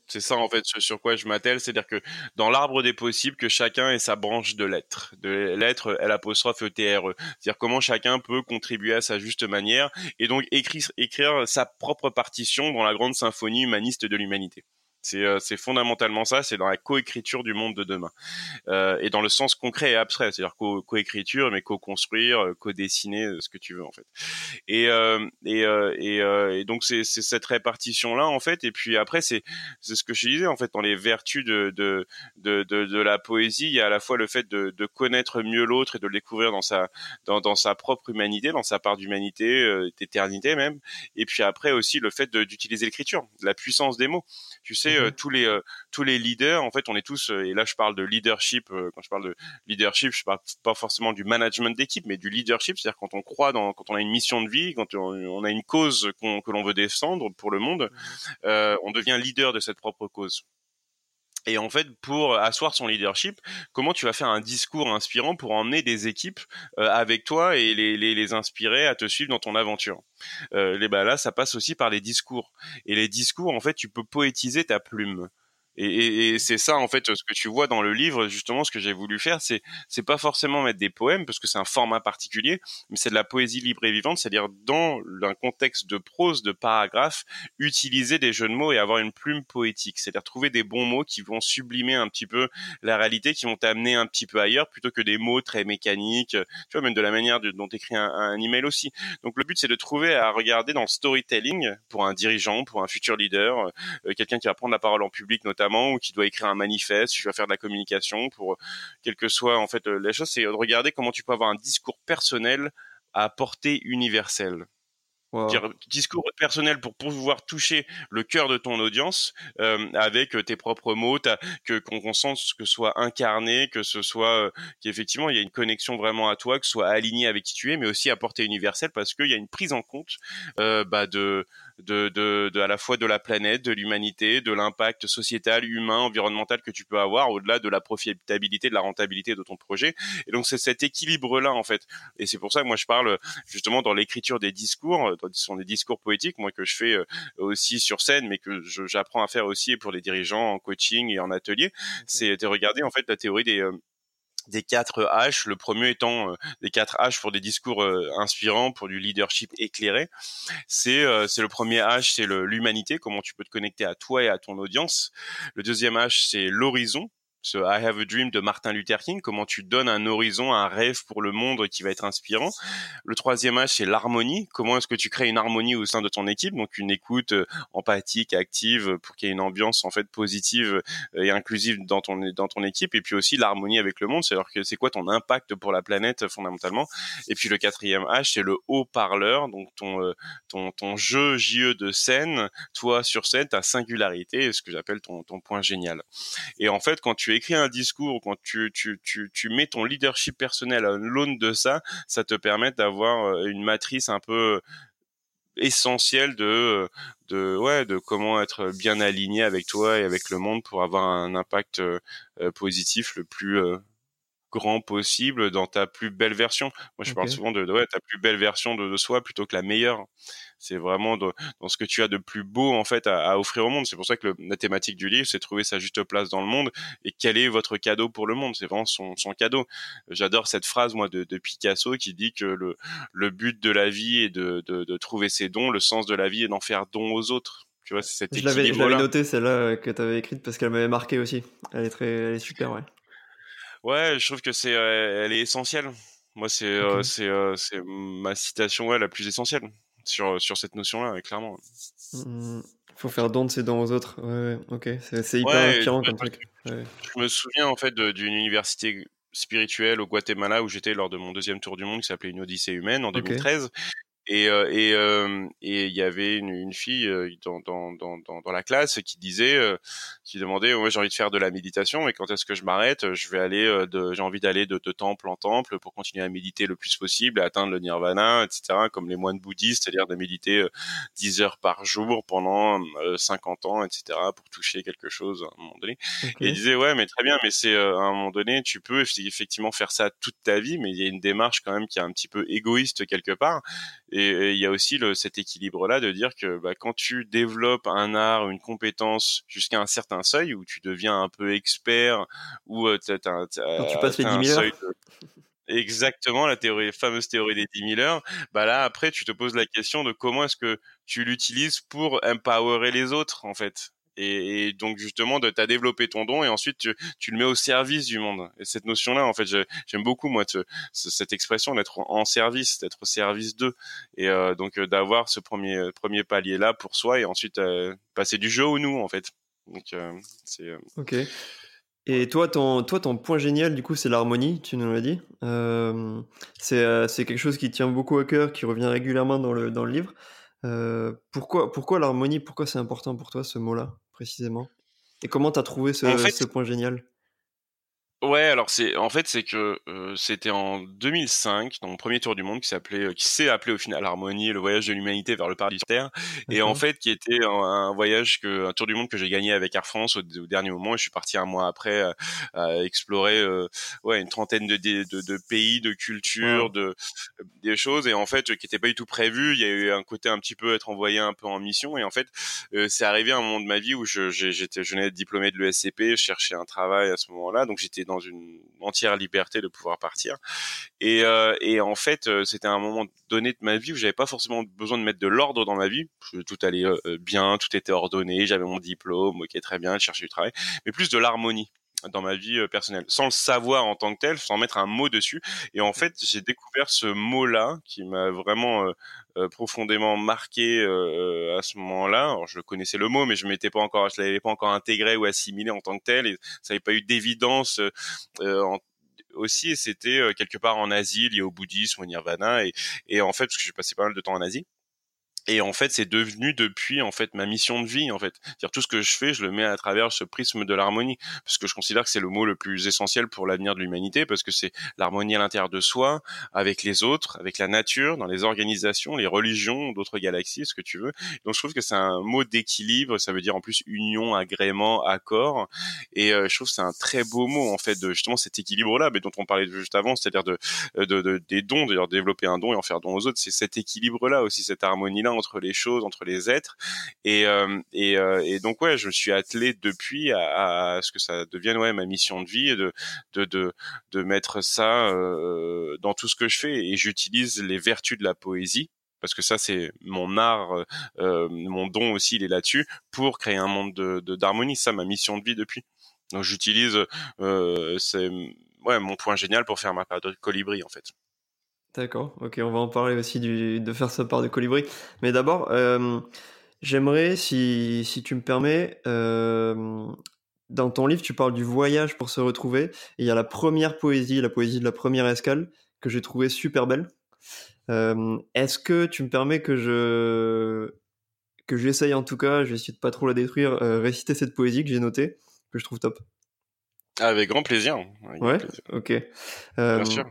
C'est ça en fait sur quoi je m'attelle, c'est-à-dire que dans l'arbre des possibles, que chacun ait sa branche de lettres, de lettres L apostrophe E T R E, c'est-à-dire comment chacun peut contribuer à sa juste manière et donc écrire, écrire sa propre partition dans la grande symphonie humaniste de l'humanité. Euh, c'est fondamentalement ça, c'est dans la coécriture du monde de demain. Euh, et dans le sens concret et abstrait, c'est-à-dire coécriture, mais co-construire, euh, co-dessiner, ce que tu veux en fait. Et, et, et, et, donc c'est cette répartition-là en fait. Et puis après, c'est ce que je disais en fait, dans les vertus de, de, de, de, de la poésie, il y a à la fois le fait de, de connaître mieux l'autre et de le découvrir dans sa, dans, dans sa propre humanité, dans sa part d'humanité, d'éternité même. Et puis après aussi le fait d'utiliser l'écriture, la puissance des mots. Tu sais, euh, mhm. tous les euh, tous les leaders, en fait, on est tous. Euh, et là, je parle de leadership. quand je parle de leadership, je parle pas forcément du management d'équipe, mais du leadership, c'est-à-dire quand on croit dans, quand on a une mission de vie, quand on, a une cause que l'on veut défendre pour le monde, mhm. on devient leader de cette propre cause. Et en fait, pour asseoir son leadership, comment tu vas faire un discours inspirant pour emmener des équipes euh, avec toi et les, les, les, inspirer à te suivre dans ton aventure? Euh, les, bah Là, ça passe aussi par les discours. Et les discours, en fait, tu peux poétiser ta plume. Et, et, c'est ça en fait ce que tu vois dans le livre justement ce que j'ai voulu faire c'est c'est pas forcément mettre des poèmes parce que c'est un format particulier mais c'est de la poésie libre et vivante c'est-à-dire dans un contexte de prose de paragraphe utiliser des jeux de mots et avoir une plume poétique. C'est-à-dire trouver des bons mots qui vont sublimer un petit peu la réalité qui vont t'amener un petit peu ailleurs plutôt que des mots très mécaniques tu vois même de la manière dont tu écris un, un email aussi. Donc le but c'est de trouver à regarder dans le storytelling pour un dirigeant pour un futur leader euh, quelqu'un qui va prendre la parole en public notamment ou qui doit écrire un manifeste, tu vas faire de la communication pour euh, quelle que soit en fait euh, la chose, c'est de regarder comment tu peux avoir un discours personnel à portée universelle. Dire, discours personnel pour pouvoir toucher le cœur de ton audience euh, avec tes propres mots, que qu'on sente que ce soit incarné, que ce soit qu'effectivement il y a une connexion vraiment à toi, que ce soit aligné avec qui tu es, mais aussi à portée universelle parce qu'il y a une prise en compte bah, de de, de, de, à la fois de la planète, de l'humanité, de l'impact sociétal, humain, environnemental que tu peux avoir au-delà de la profitabilité, de la rentabilité de ton projet. Et donc c'est cet équilibre-là en fait. Et c'est pour ça que moi je parle justement dans l'écriture des discours, ce sont des discours poétiques, moi que je fais euh, aussi sur scène, mais que j'apprends à faire aussi pour les dirigeants en coaching et en atelier. C'est de regarder en fait la théorie des euh, des quatre H, le premier étant euh, des quatre H pour des discours euh, inspirants, pour du leadership éclairé. C'est euh, c'est le premier H, c'est l'humanité, comment tu peux te connecter à toi et à ton audience. Le deuxième H, c'est l'horizon, ce I Have a Dream de Martin Luther King, comment tu donnes un horizon, un rêve pour le monde qui va être inspirant. Le troisième âge, c'est l'harmonie. Comment est-ce que tu crées une harmonie au sein de ton équipe, donc une écoute euh, empathique, active, pour qu'il y ait une ambiance en fait positive euh, et inclusive dans ton dans ton équipe. Et puis aussi l'harmonie avec le monde, c'est-à-dire que c'est quoi ton impact pour la planète fondamentalement? Et puis le quatrième âge, c'est le haut-parleur, donc ton euh, ton ton jeu JE de scène, toi sur scène, ta singularité, ce que j'appelle ton ton point génial. Et en fait, quand tu écris un discours, quand tu, tu, tu, tu mets ton leadership personnel à l'aune de ça, ça te permet d'avoir euh, une matrice un peu essentielle de de ouais de comment être bien aligné avec toi et avec le monde pour avoir un impact euh, positif le plus euh, grand possible dans ta plus belle version. Moi, je parle souvent de, ouais, ta plus belle version de, soi plutôt que la meilleure. C'est vraiment dans ce que tu as de plus beau en fait à, offrir au monde. C'est pour ça que la thématique du livre, c'est trouver sa juste place dans le monde et quel est votre cadeau pour le monde. C'est vraiment son, son cadeau. J'adore cette phrase moi de, de, Picasso qui dit que le, le but de la vie est de, de, de trouver ses dons, le sens de la vie est d'en faire don aux autres. Tu vois, je l'avais noté celle-là que tu avais écrite parce qu'elle m'avait marqué aussi. Elle est très, elle est super, ouais. Ouais, je trouve que c'est, euh, elle est essentielle. Moi, c'est, euh, c'est, euh, c'est ma citation, ouais, la plus essentielle sur sur cette notion-là, clairement. Il mmh, faut faire don de ses dons aux autres. Ouais, ok, c'est, hyper inspirant comme truc. Je me souviens en fait d'une université spirituelle au Guatemala où j'étais lors de mon deuxième tour du monde qui s'appelait une Odyssée humaine en 2013 et euh, et euh, et il y avait une, une fille euh, dans, dans, dans, dans la classe qui disait qui demandait moi j'ai envie de faire de la méditation mais quand est-ce que je m'arrête je vais aller de j'ai envie d'aller de, de, temple en temple pour continuer à méditer le plus possible à atteindre le nirvana etc comme les moines bouddhistes c'est-à-dire de méditer 10 heures par jour pendant 50 ans etc pour toucher quelque chose à un moment donné et il disait ouais mais très bien mais c'est à un moment donné tu peux effectivement faire ça toute ta vie mais il y a une démarche quand même qui est un petit peu égoïste quelque part et il y a aussi le, cet équilibre-là de dire que bah, quand tu développes un art, une compétence jusqu'à un certain seuil où tu deviens un peu expert, ou euh, tu passes les 10 000 heures. Exactement, la théorie, fameuse théorie des 10 000 heures. Bah là, après, tu te poses la question de comment est-ce que tu l'utilises pour empowerer les autres, en fait. Et, donc justement, de t'as développé ton don et ensuite tu, tu, le mets au service du monde. Et cette notion-là, en fait, j'aime beaucoup moi cette expression d'être en service, d'être au service d'eux. Et euh, donc euh, d'avoir ce premier premier palier là pour soi et ensuite euh, passer du jeu au nous, en fait. Donc c'est. ok. Et toi, ton, toi, ton point génial, du coup, c'est l'harmonie, tu nous l'as dit. Euh, c'est, c'est quelque chose qui tient beaucoup à cœur, qui revient régulièrement dans le, dans le livre. Euh, pourquoi, pourquoi l'harmonie? Pourquoi c'est important pour toi, ce mot-là, précisément. Et comment tu as trouvé ce, ce point génial? Ouais, alors c'est en fait c'est que euh, c'était en 2005 dans mon premier tour du monde qui s'appelait euh, qui s'est appelé au final Harmonie, le voyage de l'humanité vers le paradis terre. Et en fait qui était un, voyage que un tour du monde que j'ai gagné avec Air France au, dernier moment et je suis parti un mois après euh, à explorer ouais une trentaine de, de, de, pays, de cultures, de des choses et en fait qui n'étaient pas du tout prévu, il y a eu un côté un petit peu être envoyé un peu en mission et en fait c'est arrivé à un moment de ma vie où je j'étais je venais diplômé de l'ESCP, je cherchais un travail à ce moment-là donc j'étais dans une entière liberté de pouvoir partir. Et, euh, et en fait, euh, c'était un moment donné de ma vie où j'avais pas forcément besoin de mettre de l'ordre dans ma vie. Tout allait euh, bien, tout était ordonné, j'avais mon diplôme, ok, très bien, je cherchais du travail, mais plus de l'harmonie dans ma vie personnelle, sans le savoir en tant que tel, sans mettre un mot dessus. Et en fait, j'ai découvert ce mot-là qui m'a vraiment profondément marqué à ce moment-là. Alors, je connaissais le mot, mais je m'étais pas encore, je l'avais pas encore intégré ou assimilé en tant que tel, et ça n'avait pas eu d'évidence aussi. Et c'était quelque part en Asie, lié au bouddhisme, au nirvana, et, et en fait, parce que j'ai passé pas mal de temps en Asie et en fait c'est devenu depuis en fait ma mission de vie en fait. Dire tout ce que je fais je le mets à travers ce prisme de l'harmonie. Parce que je considère que c'est le mot le plus essentiel pour l'avenir de l'humanité parce que c'est l'harmonie à l'intérieur de soi avec les autres avec la nature dans les organisations les religions d'autres galaxies ce que tu veux. Donc je trouve que c'est un mot d'équilibre. Ça veut dire en plus union agrément accord. Et euh, je trouve que c'est un très beau mot en fait de justement cet équilibre là mais dont on parlait juste avant c'est-à-dire de, de, de, des dons d'ailleurs développer un don et en faire don aux autres. C'est cet équilibre là aussi cette harmonie là entre les choses, entre les êtres. Et, euh, et, euh, et, donc ouais, je me suis attelé depuis à, ce que ça devienne ouais ma mission de vie, de de de, de mettre ça euh, dans tout ce que je fais. Et j'utilise les vertus de la poésie parce que ça c'est mon art, euh, mon don aussi, il est là-dessus pour créer un monde de d'harmonie. Ça, ma mission de vie depuis. Donc j'utilise, euh, c'est ouais mon point génial pour faire ma part de colibri en fait. D'accord, ok, on va en parler aussi de faire sa part de colibri. Mais d'abord, euh, j'aimerais, si, si, tu me permets, euh, dans ton livre, tu parles du voyage pour se retrouver. Et il y a la première poésie, la poésie de la première escale, que j'ai trouvée super belle. Euh, est-ce que tu me permets que je que j'essaye en tout cas, je vais essayer de pas trop la détruire, réciter cette poésie que j'ai notée, que je trouve top? Avec grand plaisir. ouais, ok. Bien sûr.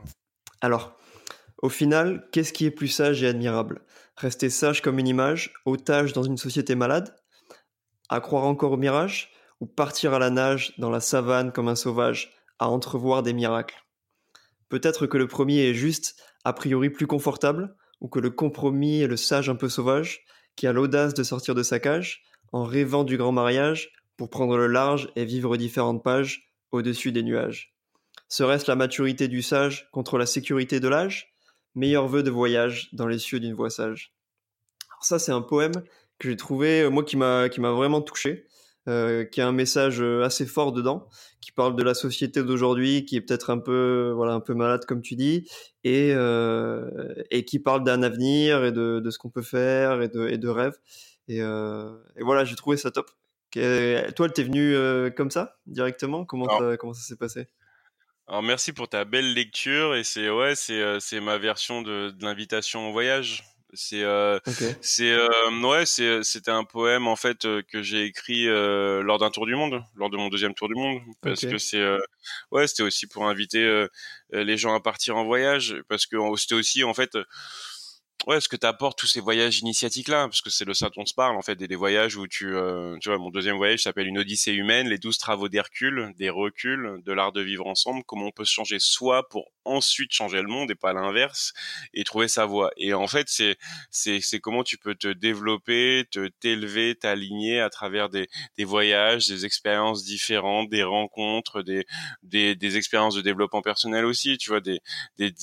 Alors, au final, qu'est-ce qui est plus sage et admirable? Rester sage comme une image, otage dans une société malade? À croire encore au mirage? Ou partir à la nage dans la savane comme un sauvage, à entrevoir des miracles? Peut-être que le premier est juste, a priori plus confortable, ou que le compromis est le sage un peu sauvage, qui a l'audace de sortir de sa cage, en rêvant du grand mariage, pour prendre le large et vivre différentes pages au-dessus des nuages. Serait-ce la maturité du sage contre la sécurité de l'âge? Meilleur vœu de voyage dans les cieux d'une voix sage. Alors ça, c'est un poème que j'ai trouvé, euh, moi, qui m'a, vraiment touché, euh, qui a un message euh, assez fort dedans, qui parle de la société d'aujourd'hui, qui est peut-être un peu, voilà, un peu malade, comme tu dis, et, euh, et qui parle d'un avenir et de, de ce qu'on peut faire et de, et de rêves. Et, euh, et voilà, j'ai trouvé ça top. Toi, elle t'es venu comme ça, directement? Comment, comment ça s'est passé? Alors merci pour ta belle lecture et c'est ouais c'est euh, c'est ma version de, de l'invitation au voyage. C'est euh, c'est euh, ouais c'est c'était un poème en fait euh, que j'ai écrit lors d'un tour du monde, lors de mon deuxième tour du monde. Parce que c'est ouais c'était aussi pour inviter les gens à partir en voyage. Parce que c'était aussi en fait ouais, ce que t'apportes tous ces voyages initiatiques là, parce que c'est le ça dont on se parle en fait, des, des voyages où tu, euh, tu vois, mon deuxième voyage s'appelle une Odyssée humaine, les douze travaux d'Hercule, des reculs, de l'art de vivre ensemble, comment on peut se changer soi pour ensuite changer le monde et pas l'inverse et trouver sa voie. Et en fait, c'est c'est c'est comment tu peux te développer, te t'élever, t'aligner à travers des des voyages, des expériences différentes, des rencontres, des des des expériences de développement personnel aussi, tu vois, des des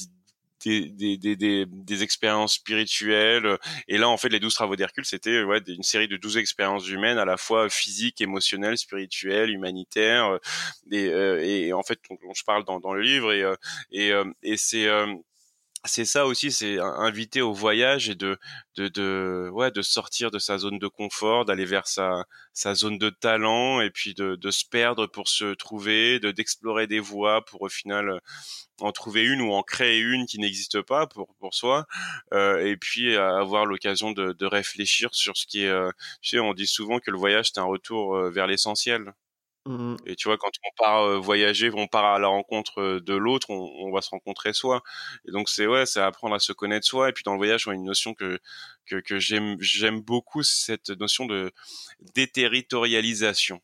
des, des, des, des, expériences spirituelles. Et là, en fait, les douze travaux d'Hercule, c'était ouais, une série de douze expériences humaines, à la fois physiques, émotionnelles, spirituelles, humanitaires. Et, euh, et en fait, dont, je parle dans, dans le livre. Et, euh, et, euh, et c'est c'est ça aussi, c'est inviter au voyage et de, de, de, ouais, de sortir de sa zone de confort, d'aller vers sa, zone de talent et puis de, se perdre pour se trouver, de d'explorer des voies pour au final en trouver une ou en créer une qui n'existe pas pour pour soi euh, et puis avoir l'occasion de, de réfléchir sur ce qui est euh, tu sais on dit souvent que le voyage c'est un retour euh, vers l'essentiel mmh. Et tu vois quand on part euh, voyager on part à la rencontre de l'autre on, on, va se rencontrer soi. Et donc c'est ouais c'est apprendre à se connaître soi. Et puis dans le voyage on a une notion que que, que j'aime j'aime beaucoup cette notion de déterritorialisation.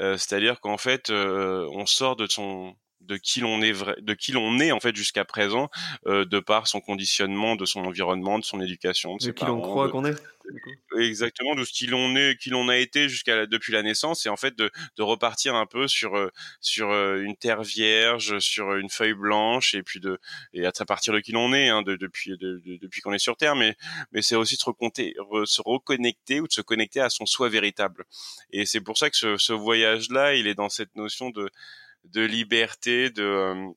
Euh, c'est-à-dire qu'en fait on sort de son de qui l'on est vrai, de qui l'on est en fait jusqu'à présent, de par son conditionnement, de son environnement, de son éducation, de, de qui l'on croit qu'on est. Exactement, de ce qui l'on est, qui l'on a été jusqu'à depuis la naissance, et en fait de, de repartir un peu sur euh, sur euh, une terre vierge, sur une feuille blanche, et puis de et à partir de qui l'on est, hein, de, depuis de, depuis qu'on est sur terre, mais mais c'est aussi de se, recompter, se reconnecter ou de se connecter à son soi véritable. Et c'est pour ça que ce, ce voyage-là, il est dans cette notion de de liberté, de euh,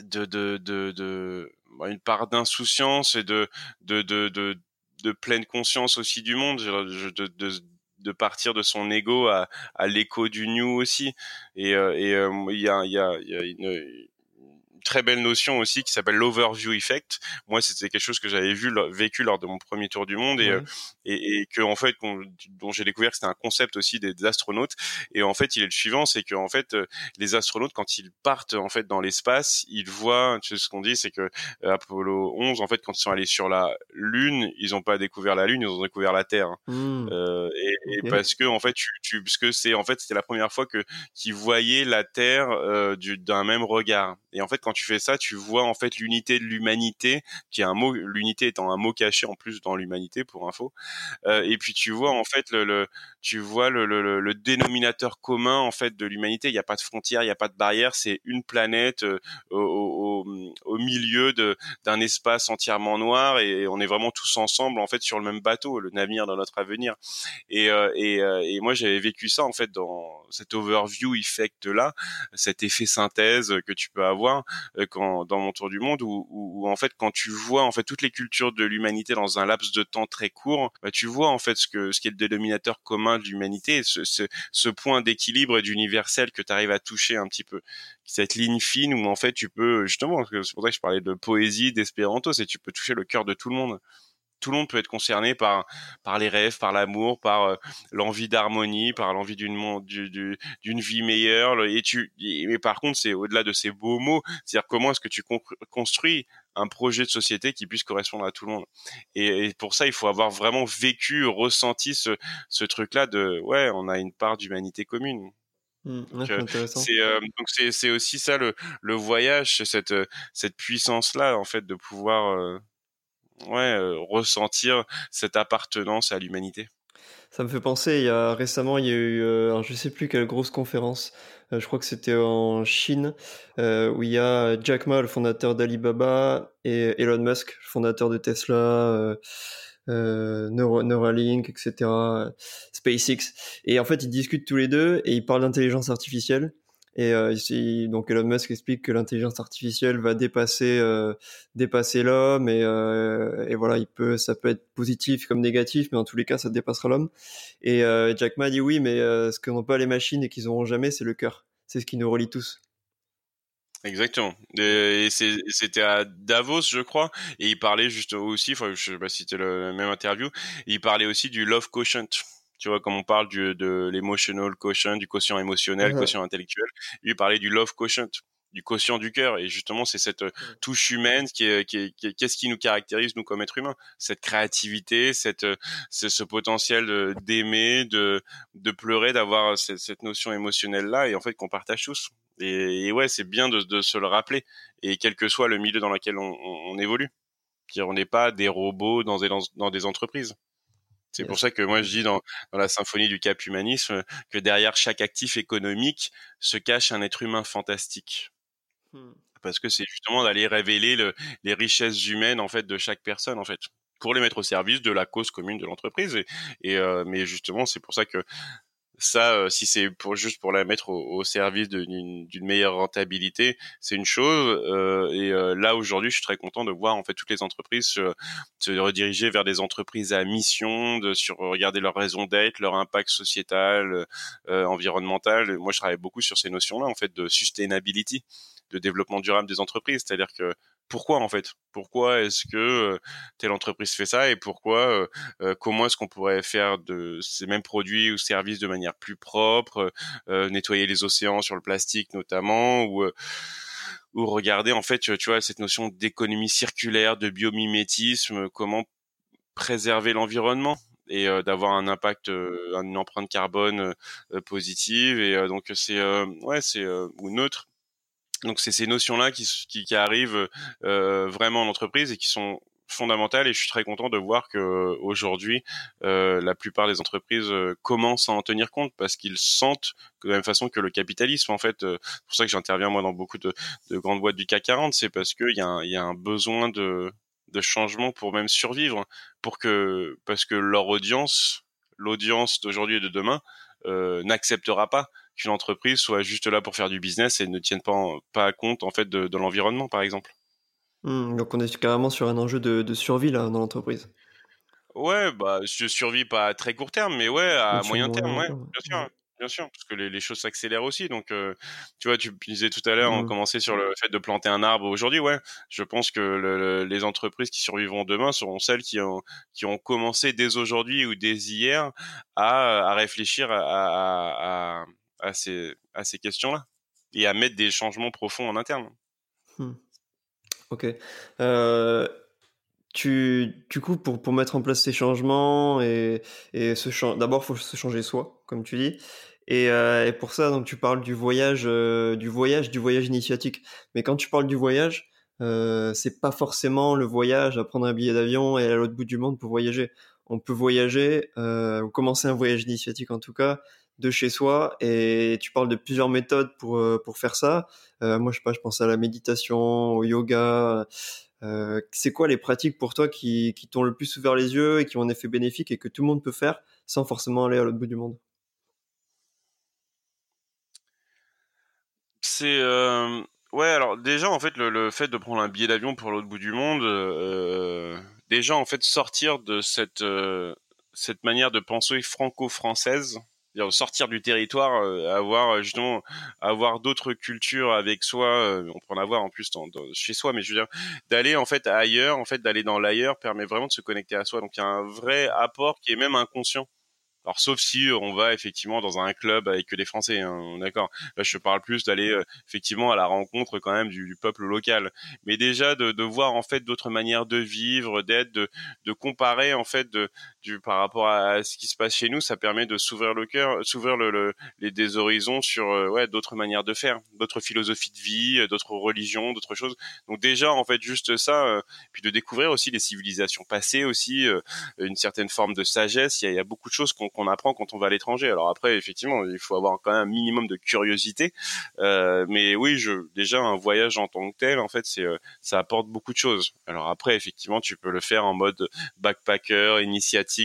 de, de, de, bah, une part d'insouciance et de, de, de, de, pleine conscience aussi du monde, de, de, de partir de son ego à, à l'écho du new aussi. Et euh, et euh, il y a, y a, y a une, très belle notion aussi qui s'appelle l'overview effect. Moi, c'était quelque chose que j'avais vu vécu lors de mon premier tour du monde et, euh, et, et, que en fait, dont j'ai découvert que c'était un concept aussi des, astronautes. Et en fait, il est le suivant, c'est que en fait, euh, les astronautes quand ils partent en fait dans l'espace, ils voient, tu sais, ce qu'on dit, c'est que euh, Apollo 11, en fait, quand ils sont allés sur la Lune, ils n'ont pas découvert la Lune, ils ont découvert la Terre. Mmh. Euh, et, et parce que en fait, tu, tu parce que c'est en fait, c'était la première fois que qu'ils voyaient la Terre euh, d'un même regard. Et en fait, quand tu fais ça, tu vois en fait l'unité de l'humanité, qui est un mot, l'unité étant un mot caché en plus dans l'humanité pour info. Euh, et puis tu vois en fait le, le tu vois le, le, le, dénominateur commun en fait de l'humanité. Il n'y a pas de frontières, il n'y a pas de barrières. C'est une planète euh, au, au, au, milieu de d'un espace entièrement noir et on est vraiment tous ensemble en fait sur le même bateau, le navire de notre avenir. Et, euh, et, euh, et moi j'avais vécu ça en fait dans cet overview effect là, cet effet synthèse que tu peux avoir euh, quand dans mon tour du monde où, en fait quand tu vois en fait toutes les cultures de l'humanité dans un laps de temps très court, bah, tu vois en fait ce que ce qui est le dénominateur commun de l'humanité, ce, ce, ce point d'équilibre et d'universel que tu arrives à toucher un petit peu, cette ligne fine où en fait tu peux justement c'est pour ça que je parlais de poésie, d'espéranto, c'est tu peux toucher le cœur de tout le monde tout le monde peut être concerné par par les rêves, par l'amour, par euh, l'envie d'harmonie, par l'envie d'une d'une vie meilleure. Et tu, mais par contre, c'est au-delà de ces beaux mots, c'est-à-dire comment est-ce que tu construis un projet de société qui puisse correspondre à tout le monde? Et, pour ça, il faut avoir vraiment vécu, ressenti ce ce truc-là de ouais, on a une part d'humanité commune. Mmh, euh, c'est euh, donc c'est aussi ça le le voyage, c'est cette cette puissance là en fait de pouvoir ouais, euh, ressentir cette appartenance à l'humanité. Ça me fait penser, il y a récemment, il y a eu, euh, je sais plus quelle grosse conférence, euh, je crois que c'était en Chine, euh, où il y a Jack Ma, le fondateur d'Alibaba, et Elon Musk, le fondateur de Tesla, euh, euh Neuralink, etc., SpaceX. Et en fait, ils discutent tous les deux et ils parlent d'intelligence artificielle. Et euh, donc Elon Musk explique que l'intelligence artificielle va dépasser euh, dépasser l'homme et, euh, et, voilà, il peut ça peut être positif comme négatif, mais en tous les cas, ça dépassera l'homme. Et Jack Ma dit oui, mais ce que n'ont pas les machines et qu'ils n'auront jamais, c'est le cœur. C'est ce qui nous relie tous. Exactement. Et c'était à Davos, je crois, et il parlait juste aussi, je sais pas si c'était la même interview, il parlait aussi du love quotient tu vois, comme on parle du, de l'emotional quotient, du quotient émotionnel, quotient intellectuel, lui parlait du love quotient, du quotient du cœur. Et justement, c'est cette euh, touche humaine qui est, qui qu'est-ce qui nous caractérise nous comme êtres humains? Cette créativité, cette, euh, ce, potentiel d'aimer, de, de pleurer, d'avoir cette, cette, notion émotionnelle là, et en fait qu'on partage tous. Et, ouais, c'est bien de, de, se le rappeler. Et quel que soit le milieu dans lequel on, on, évolue, on n'est pas des robots dans des, dans des entreprises. C'est pour ça que moi je dis dans, dans, la symphonie du cap humanisme que derrière chaque actif économique se cache un être humain fantastique. Mmh. Parce que c'est justement d'aller révéler le, les richesses humaines en fait de chaque personne en fait pour les mettre au service de la cause commune de l'entreprise. Et, et euh, mais justement c'est pour ça que ça, euh, si c'est pour juste pour la mettre au, service d'une meilleure rentabilité, c'est une chose. Euh, et euh, là aujourd'hui, je suis très content de voir en fait toutes les entreprises se, se rediriger vers des entreprises à mission, de sur regarder leur raison d'être, leur impact sociétal, environnemental. moi, je travaille beaucoup sur ces notions-là en fait de sustainability, de développement durable des entreprises. C'est-à-dire que pourquoi en fait? Pourquoi est-ce que telle entreprise fait ça et pourquoi Comment est-ce qu'on pourrait faire de ces mêmes produits ou services de manière plus propre, nettoyer les océans sur le plastique notamment ou ou regarder en fait tu vois cette notion d'économie circulaire, de biomimétisme, comment préserver l'environnement et d'avoir un impact, une empreinte carbone positive et donc c'est ouais c'est ou neutre donc c'est ces notions-là qui, qui, qui, arrivent euh, vraiment en entreprise et qui sont fondamentales et je suis très content de voir que aujourd'hui euh, la plupart des entreprises euh, commencent à en tenir compte parce qu'ils sentent de la même façon que le capitalisme en fait euh, c'est pour ça que j'interviens moi dans beaucoup de, de, grandes boîtes du CAC 40 c'est parce qu'il y, a un, y a un besoin de, de changement pour même survivre pour que parce que leur audience l'audience d'aujourd'hui et de demain euh, n'acceptera pas qu'une entreprise soit juste là pour faire du business et ne tienne pas, pas compte en fait de, l'environnement, par exemple. Mmh, donc on est carrément sur un enjeu de, survie là dans l'entreprise. Ouais, bah je survis pas à très court terme, mais ouais à moyen terme, ouais, bien sûr. Bien sûr, parce que les, les choses s'accélèrent aussi. Donc, euh, tu vois, tu disais tout à l'heure, on mmh. commençait sur le fait de planter un arbre aujourd'hui. Ouais, je pense que le, les entreprises qui survivront demain seront celles qui ont, qui ont commencé dès aujourd'hui ou dès hier à, à réfléchir à, à, à, ces, à ces questions-là et à mettre des changements profonds en interne. Mmh. Ok. Euh, tu, du coup, pour, pour mettre en place ces changements et, et d'abord, il faut se changer soi, comme tu dis. Et, euh, et, pour ça, donc tu parles du voyage, euh, du voyage, du voyage initiatique. Mais quand tu parles du voyage, c'est pas forcément le voyage à prendre un billet d'avion et aller à l'autre bout du monde pour voyager. On peut voyager, ou commencer un voyage initiatique en tout cas, de chez soi. Et tu parles de plusieurs méthodes pour euh, pour faire ça. Euh, moi, je sais pas, je pense à la méditation, au yoga. Euh, c'est quoi les pratiques pour toi qui, qui t'ont le plus ouvert les yeux et qui ont un effet bénéfique et que tout le monde peut faire sans forcément aller à l'autre bout du monde? C'est ouais alors déjà en fait le, fait de prendre un billet d'avion pour l'autre bout du monde, déjà en fait sortir de cette cette manière de penser franco-française, sortir du territoire, avoir justement avoir d'autres cultures avec soi, on peut en avoir en plus chez soi, mais je veux dire d'aller en fait ailleurs, en fait d'aller dans l'ailleurs permet vraiment de se connecter à soi. Donc il y a un vrai apport qui est même inconscient alors sauf si euh, on va effectivement dans un club avec que des Français, hein, d'accord. Là je parle plus d'aller euh, effectivement à la rencontre quand même du, peuple local, mais déjà de, de voir en fait d'autres manières de vivre, d'être, de, de comparer en fait de, par rapport à, ce qui se passe chez nous, ça permet de s'ouvrir le cœur, s'ouvrir le, les des horizons sur euh, ouais d'autres manières de faire, d'autres philosophies de vie, d'autres religions, d'autres choses. Donc déjà en fait juste ça, puis de découvrir aussi les civilisations passées aussi, une certaine forme de sagesse. Il y a, beaucoup de choses qu'on apprend quand on va à l'étranger. Alors après, effectivement, il faut avoir quand même un minimum de curiosité. Euh, mais oui, je, déjà un voyage en tant que tel, en fait, c'est euh, ça apporte beaucoup de choses. Alors après, effectivement, tu peux le faire en mode backpacker,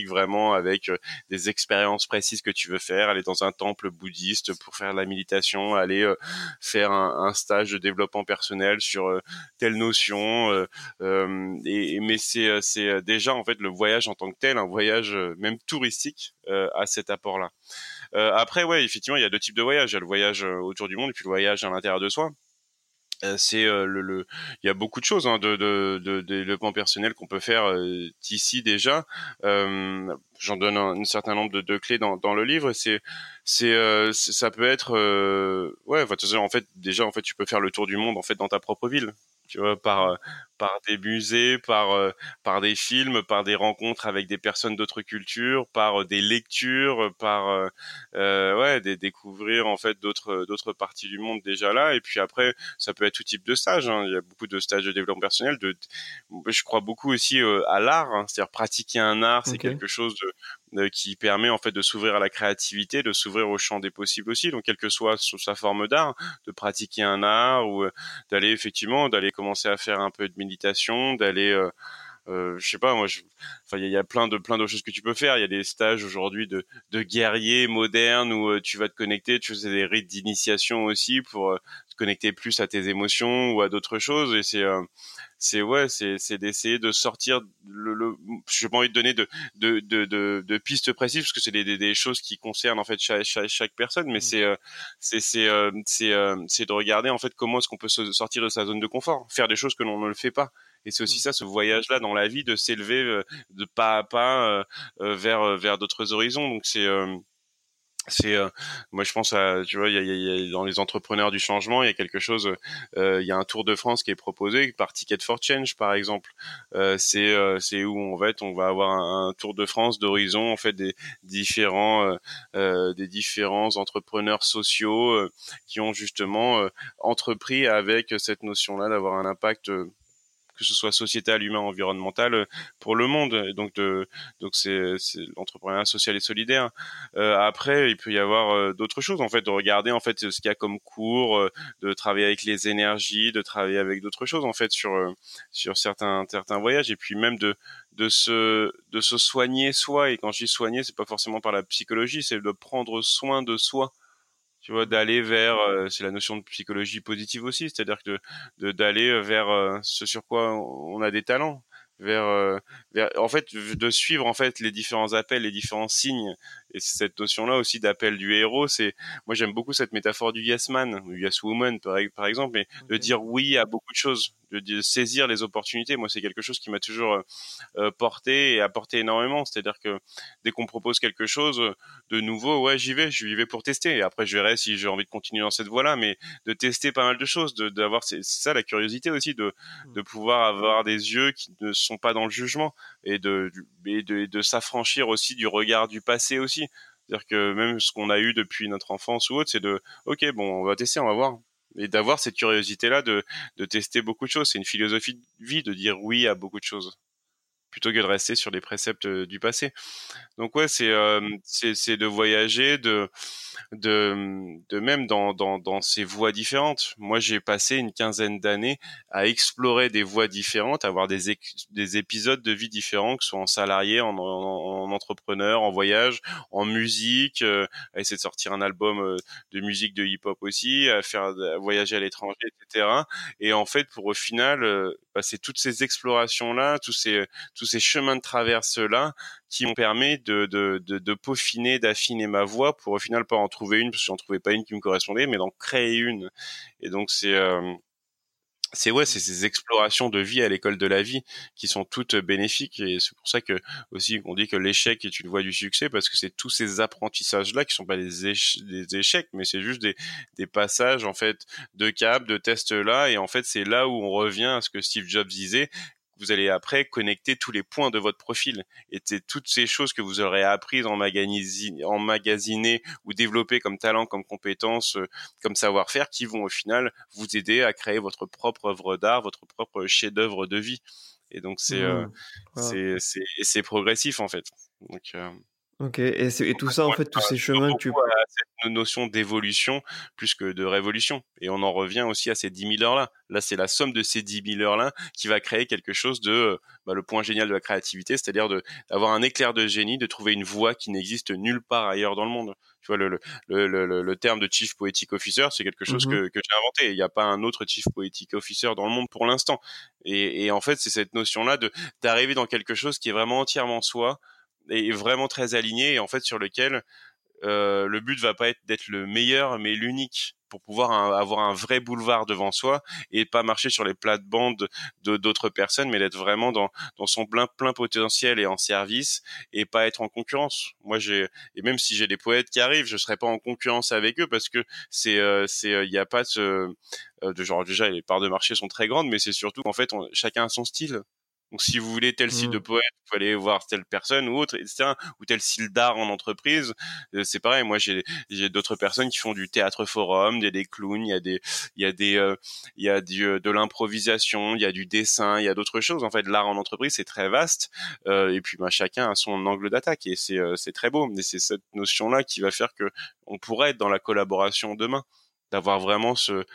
vraiment avec euh, des expériences précises que tu veux faire, aller dans un temple bouddhiste pour faire de la méditation, aller faire un, stage de développement personnel sur telle notion. et, mais c'est c'est déjà en fait le voyage en tant que tel, un voyage même touristique euh, à cet apport-là. Euh, après, ouais, effectivement, il y a deux types de voyages. Il y a le voyage euh, autour du monde et puis le voyage à l'intérieur de soi c'est le, le, il y a beaucoup de choses hein, de, de, de, développement personnel qu'on peut faire ici déjà. Euh, j'en donne un, certain nombre de, de clés dans, dans le livre. C'est c'est ça peut être ouais en fait déjà en fait tu peux faire le tour du monde en fait dans ta propre ville tu vois, par euh, par des musées, par euh, par des films, par des rencontres avec des personnes d'autres cultures, par euh, des lectures, par euh, ouais, des, découvrir en fait d'autres d'autres parties du monde déjà là. Et puis après, ça peut être tout type de stage. Hein. Il y a beaucoup de stages de développement personnel. De, je crois beaucoup aussi à l'art, hein. c'est-à-dire pratiquer un art, c'est quelque chose de, qui permet en fait de s'ouvrir à la créativité, de s'ouvrir au champ des possibles aussi. Donc quelle que soit sa forme d'art, de pratiquer un art ou euh, d'aller effectivement d'aller commencer à faire un peu de méditation, d'aller euh, euh, je sais pas moi enfin il y, a plein de plein d'autres choses que tu peux faire il y a des stages aujourd'hui de de guerriers modernes où euh, tu vas te connecter tu fais des rites d'initiation aussi pour te connecter plus à tes émotions ou à d'autres choses et c'est c'est ouais, c'est c'est d'essayer de sortir le, le j'ai pas envie de donner de de de de, de pistes précises parce que c'est des, des, des choses qui concernent en fait chaque chaque, chaque personne, mais mmh. c'est euh, c'est c'est euh, c'est euh, c'est de regarder en fait comment est-ce qu'on peut sortir de sa zone de confort, faire des choses que l'on ne le fait pas. Et c'est aussi mmh. ça, ce voyage-là dans la vie, de s'élever de pas à pas vers vers d'autres horizons. Donc c'est c'est euh, moi je pense à tu vois il y a, y a, dans les entrepreneurs du changement il y a quelque chose euh, il y a un Tour de France qui est proposé par Ticket for Change par exemple euh, c'est euh, c'est où on va être on va avoir un, Tour de France d'horizon en fait des différents euh, des différents entrepreneurs sociaux qui ont justement entrepris avec cette notion là d'avoir un impact que ce soit sociétal, humain, environnemental, euh, pour le monde. Donc, de, donc c'est, l'entrepreneuriat social et solidaire. Euh, après, il peut y avoir euh, d'autres choses, en fait, de regarder en fait ce qu'il y a comme cours, de travailler avec les énergies, de travailler avec d'autres choses, en fait, sur sur certains certains voyages, et puis même de de se de se soigner soi. Et quand je dis soigner, c'est pas forcément par la psychologie, c'est de prendre soin de soi tu vois d'aller vers euh, c'est la notion de psychologie positive aussi c'est-à-dire que de d'aller vers euh, ce sur quoi on a des talents vers, euh, vers en fait de suivre en fait les différents appels les différents signes et cette notion là aussi d'appel du héros c'est moi j'aime beaucoup cette métaphore du yes man ou yes woman par, par exemple mais de dire oui à beaucoup de choses de, saisir les opportunités. Moi, c'est quelque chose qui m'a toujours euh, euh, porté et apporté énormément. C'est-à-dire que dès qu'on propose quelque chose de nouveau, ouais, j'y vais, je vais pour tester. Et après, je verrai si j'ai envie de continuer dans cette voie-là, mais de tester pas mal de choses, d'avoir, c'est ça la curiosité aussi, de, de pouvoir avoir des yeux qui ne sont pas dans le jugement et de, et de, de s'affranchir aussi du regard du passé aussi. C'est-à-dire que même ce qu'on a eu depuis notre enfance ou autre, c'est de, ok, bon, on va tester, on va voir. Et d'avoir cette curiosité là de, de tester beaucoup de choses. C'est une philosophie de vie de dire oui à beaucoup de choses plutôt que de rester sur les préceptes du passé donc ouais c'est c'est de voyager de de, de même dans, dans, dans ces voies différentes. Moi, j'ai passé une quinzaine d'années à explorer des voies différentes, à avoir des, des épisodes de vie différents, que ce soit en salarié, en, en, entrepreneur, en voyage, en musique, euh, à essayer de sortir un album de musique de hip-hop aussi, à faire à voyager à l'étranger, etc. Et en fait, pour au final, euh, c'est toutes ces explorations-là, tous ces, tous ces chemins de traverse-là qui m'ont permis de, peaufiner, d'affiner ma voix pour au final pas en trouver une parce que j'en trouvais pas une qui me correspondait, mais d'en créer une. Et donc c'est euh, c'est ouais, c'est ces explorations de vie à l'école de la vie qui sont toutes bénéfiques et c'est pour ça que aussi on dit que l'échec est une voie du succès parce que c'est tous ces apprentissages là qui sont pas des, échecs mais c'est juste des, des passages en fait de cap, de tests là et en fait c'est là où on revient à ce que Steve Jobs disait vous allez après connecter tous les points de votre profil. Et c'est toutes ces choses que vous aurez apprises, en emmagasinées ou développées comme talent, comme compétences, euh, comme savoir-faire, qui vont au final vous aider à créer votre propre œuvre d'art, votre propre chef-d'œuvre de vie. Et donc c'est euh, mmh. c'est c'est progressif en fait. Donc euh, Ok, et, et tout ça, en fait, tous ces chemins que tu... cette notion d'évolution plus que de révolution. Et on en revient aussi à ces 10 000 heures-là. Là, c'est la somme de ces 10 000 heures-là qui va créer quelque chose de... Bah, le point génial de la créativité, c'est-à-dire d'avoir un éclair de génie, de trouver une voie qui n'existe nulle part ailleurs dans le monde. Tu vois, le, le, le, le terme de Chief Poetic Officer, c'est quelque chose mmh que, que j'ai inventé. Il n'y a pas un autre Chief Poetic Officer dans le monde pour l'instant. Et, et en fait, c'est cette notion-là de d'arriver dans quelque chose qui est vraiment entièrement soi, est vraiment très aligné et en fait sur lequel euh, le but va pas être d'être le meilleur mais l'unique pour pouvoir avoir un vrai boulevard devant soi et pas marcher sur les plates-bandes de d'autres personnes, mais d'être vraiment dans dans son plein plein potentiel et en service et pas être en concurrence. Moi, j'ai et même si j'ai des poètes qui arrivent, je serai pas en concurrence avec eux parce que c'est c'est il y a pas de de genre déjà les parts de marché sont très grandes, mais c'est surtout qu'en fait chacun a son style. Donc, si vous voulez tel style de mmh. poète, vous allez voir telle personne ou autre, etc. Ou tel style d'art en entreprise. Euh, c'est pareil. Moi, j'ai j'ai d'autres personnes qui font du théâtre forum, il y a des clowns, il y a des il y a des euh, il y a du, euh, de l'improvisation, il y a du dessin, il y a d'autres choses. En fait, l'art en entreprise c'est très vaste. et puis, bah, chacun a son angle d'attaque et c'est c'est très beau. Mais c'est cette notion là qui va faire que on pourrait être dans la collaboration demain, d'avoir vraiment se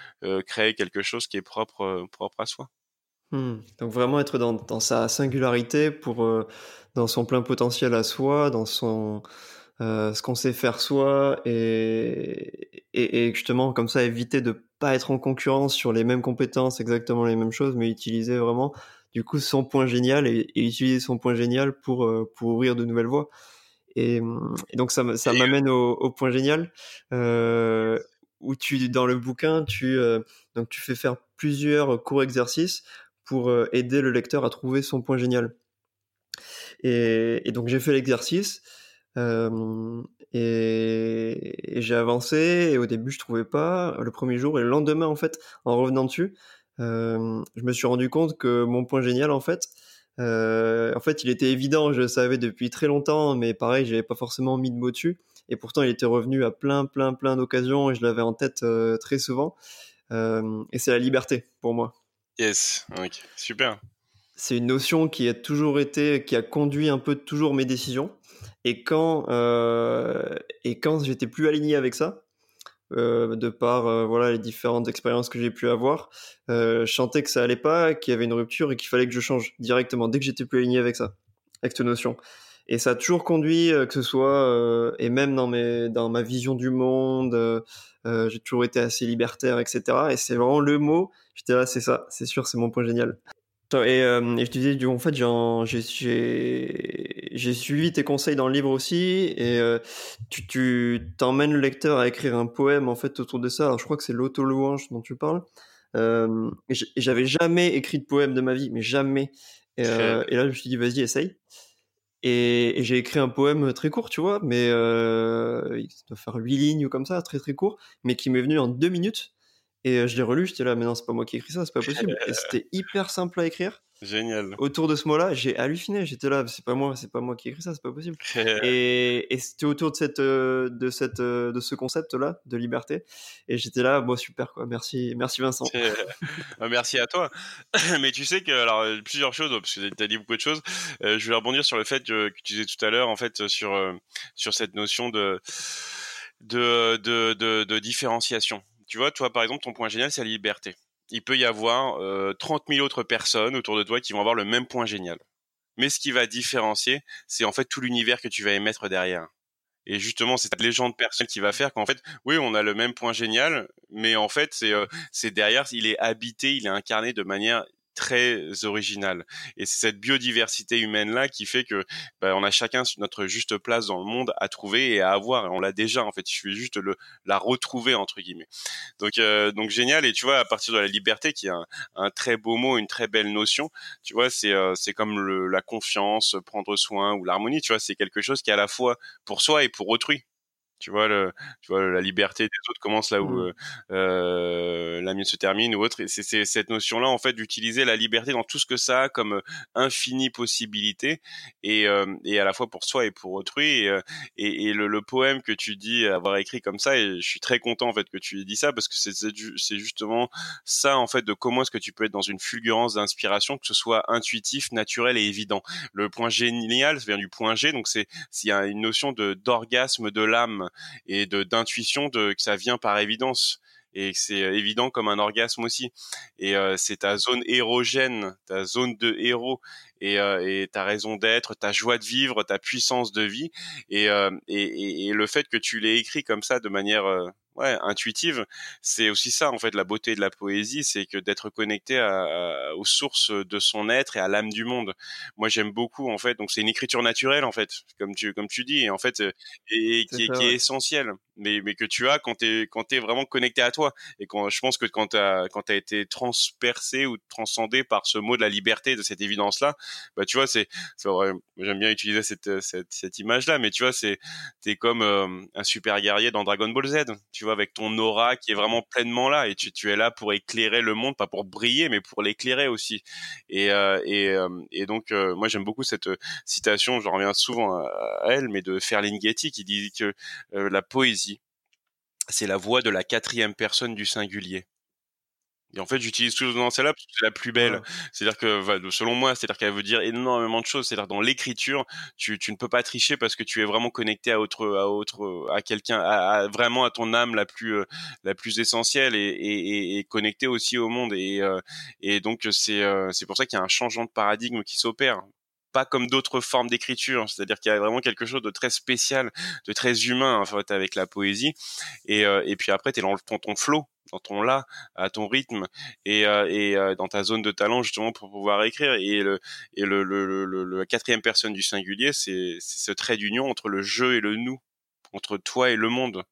créer quelque chose qui est propre propre à soi. Mmh. Donc vraiment être dans, dans sa singularité pour euh, dans son plein potentiel à soi, dans son euh, ce qu'on sait faire soi et, et, et, justement comme ça éviter de pas être en concurrence sur les mêmes compétences, exactement les mêmes choses, mais utiliser vraiment du coup son point génial et, et utiliser son point génial pour euh, pour ouvrir de nouvelles voies. Et, donc ça, ça m'amène au, au, point génial où tu dans le bouquin tu donc tu fais faire plusieurs courts exercices pour euh, aider le lecteur à trouver son point génial. Et, donc j'ai fait l'exercice euh, et, j'ai avancé et au début je trouvais pas. Le premier jour et le lendemain en fait en revenant dessus euh, je me suis rendu compte que mon point génial en fait en fait il était évident je le savais depuis très longtemps mais pareil j'avais pas forcément mis de mots dessus. Et pourtant il était revenu à plein plein plein d'occasions et je l'avais en tête très souvent. Et c'est la liberté pour moi Yes, ok, super. C'est une notion qui a toujours été, qui a conduit un peu toujours mes décisions. Et quand, euh, quand j'étais plus aligné avec ça, euh, de par euh, voilà les différentes expériences que j'ai pu avoir, je sentais que ça allait pas, qu'il y avait une rupture et qu'il fallait que je change directement dès que j'étais plus aligné avec ça, avec cette notion. Et ça a toujours conduit, que ce soit et même dans mes dans ma vision du monde, j'ai toujours été assez libertaire, etc. Et c'est vraiment le mot J'étais là, c'est ça, c'est sûr, c'est mon point génial. Et, euh, et je te disais, en fait, j'ai suivi tes conseils dans le livre aussi, et euh, tu t'emmènes le lecteur à écrire un poème en fait autour de ça. Alors, je crois que c'est l'auto-louange dont tu parles. Euh, J'avais jamais écrit de poème de ma vie, mais jamais. Et, euh, et là, je me suis dit, vas-y, essaye. Et, et j'ai écrit un poème très court, tu vois, mais euh, il doit faire huit lignes ou comme ça, très très court, mais qui m'est venu en deux minutes. Et je l'ai relu, j'étais là, mais non, c'est pas moi qui ai écrit ça, c'est pas possible. et c'était hyper simple à écrire. Génial. Autour de ce mot-là, j'ai halluciné. J'étais là, c'est pas moi, c'est pas moi qui ai écrit ça, c'est pas possible. et, et c'était autour de cette, de cette, de ce concept-là de liberté. Et j'étais là, bon super quoi. Merci, merci Vincent. Bah, merci à toi. Mais tu sais que alors plusieurs choses, parce que tu as dit beaucoup de choses. je vais rebondir sur le fait que, tu disais tout à l'heure, en fait, sur sur cette notion de de, de, de, de différenciation tu vois, toi, par exemple, ton point génial, c'est la liberté. Il peut y avoir euh, 30 000 autres personnes autour de toi qui vont avoir le même point génial. Mais ce qui va différencier, c'est en fait tout l'univers que tu vas émettre derrière. Et justement, c'est cette légende personnelle qui va faire qu'en fait, oui, on a le même point génial, mais en fait, c'est euh, c'est derrière, il est habité, il est incarné de manière très original. Et c'est cette biodiversité humaine là qui fait que bah, on a chacun notre juste place dans le monde à trouver et à avoir. Et on l'a déjà en fait. Il suffit juste le la retrouver entre guillemets. Donc euh, donc génial. Et tu vois à partir de la liberté qui est un, très beau mot, une très belle notion. Tu vois c'est euh, comme la confiance, prendre soin ou l'harmonie. Tu vois c'est quelque chose qui est à la fois pour soi et pour autrui. Tu vois, le, tu vois, la liberté des autres commence là où mmh. euh, euh, la mienne se termine ou autre. Et c'est cette notion-là, en fait, d'utiliser la liberté dans tout ce que ça a comme euh, infinie possibilité et, euh, et à la fois pour soi et pour autrui. Et, euh, et, et le, le, poème que tu dis avoir écrit comme ça, et je suis très content en fait que tu aies dit ça parce que c'est justement ça en fait de comment est-ce que tu peux être dans une fulgurance d'inspiration, que ce soit intuitif, naturel et évident. Le point génial, ça vient du point G, donc c'est s'il y a une notion de d'orgasme de l'âme et de d'intuition de que ça vient par évidence et que c'est euh, évident comme un orgasme aussi. Et euh, c'est ta zone érogène, ta zone de héros. et, et ta raison d'être, ta joie de vivre, ta puissance de vie et, et, et le fait que tu l'aies écrit comme ça de manière ouais, intuitive, c'est aussi ça en fait la beauté de la poésie, c'est que d'être connecté à, aux sources de son être et à l'âme du monde. Moi j'aime beaucoup en fait, donc c'est une écriture naturelle en fait, comme tu comme tu dis, et en fait et, qui, est, qui est essentielle mais, mais que tu as quand tu es, quand es vraiment connecté à toi. Et quand, je pense que quand tu as, as été transpercé ou transcendé par ce mot de la liberté, de cette évidence-là, bah, tu vois, c'est, j'aime bien utiliser cette, cette, cette image-là, mais tu vois, c'est, t'es comme euh, un super guerrier dans Dragon Ball Z, tu vois, avec ton aura qui est vraiment pleinement là, et tu, tu es là pour éclairer le monde, pas pour briller, mais pour l'éclairer aussi. Et, euh, et, euh, et donc, moi, j'aime beaucoup cette citation, je reviens souvent à, à elle, mais de Ferlinghetti qui dit que la poésie c'est la voix de la quatrième personne du singulier. Et en fait, j'utilise toujours celle-là parce que c'est la plus belle. C'est-à-dire que, selon moi, c'est-à-dire qu'elle veut dire énormément de choses. C'est-à-dire dans l'écriture, tu, tu ne peux pas tricher parce que tu es vraiment connecté à autre, à autre, à quelqu'un, à, vraiment à ton âme la plus, euh, la plus essentielle et, et, et, connecté aussi au monde. Et, euh, et donc c'est, euh, c'est pour ça qu'il y a un changement de paradigme qui s'opère pas comme d'autres formes d'écriture, c'est-à-dire qu'il y a vraiment quelque chose de très spécial, de très humain en fait avec la poésie. Et, euh, et puis après, tu es dans ton, ton flow, dans ton là, à ton rythme et, euh, et euh, dans ta zone de talent justement pour pouvoir écrire. Et le, et le, le, le, le quatrième personne du singulier, c'est ce trait d'union entre le jeu et le nous, entre toi et le monde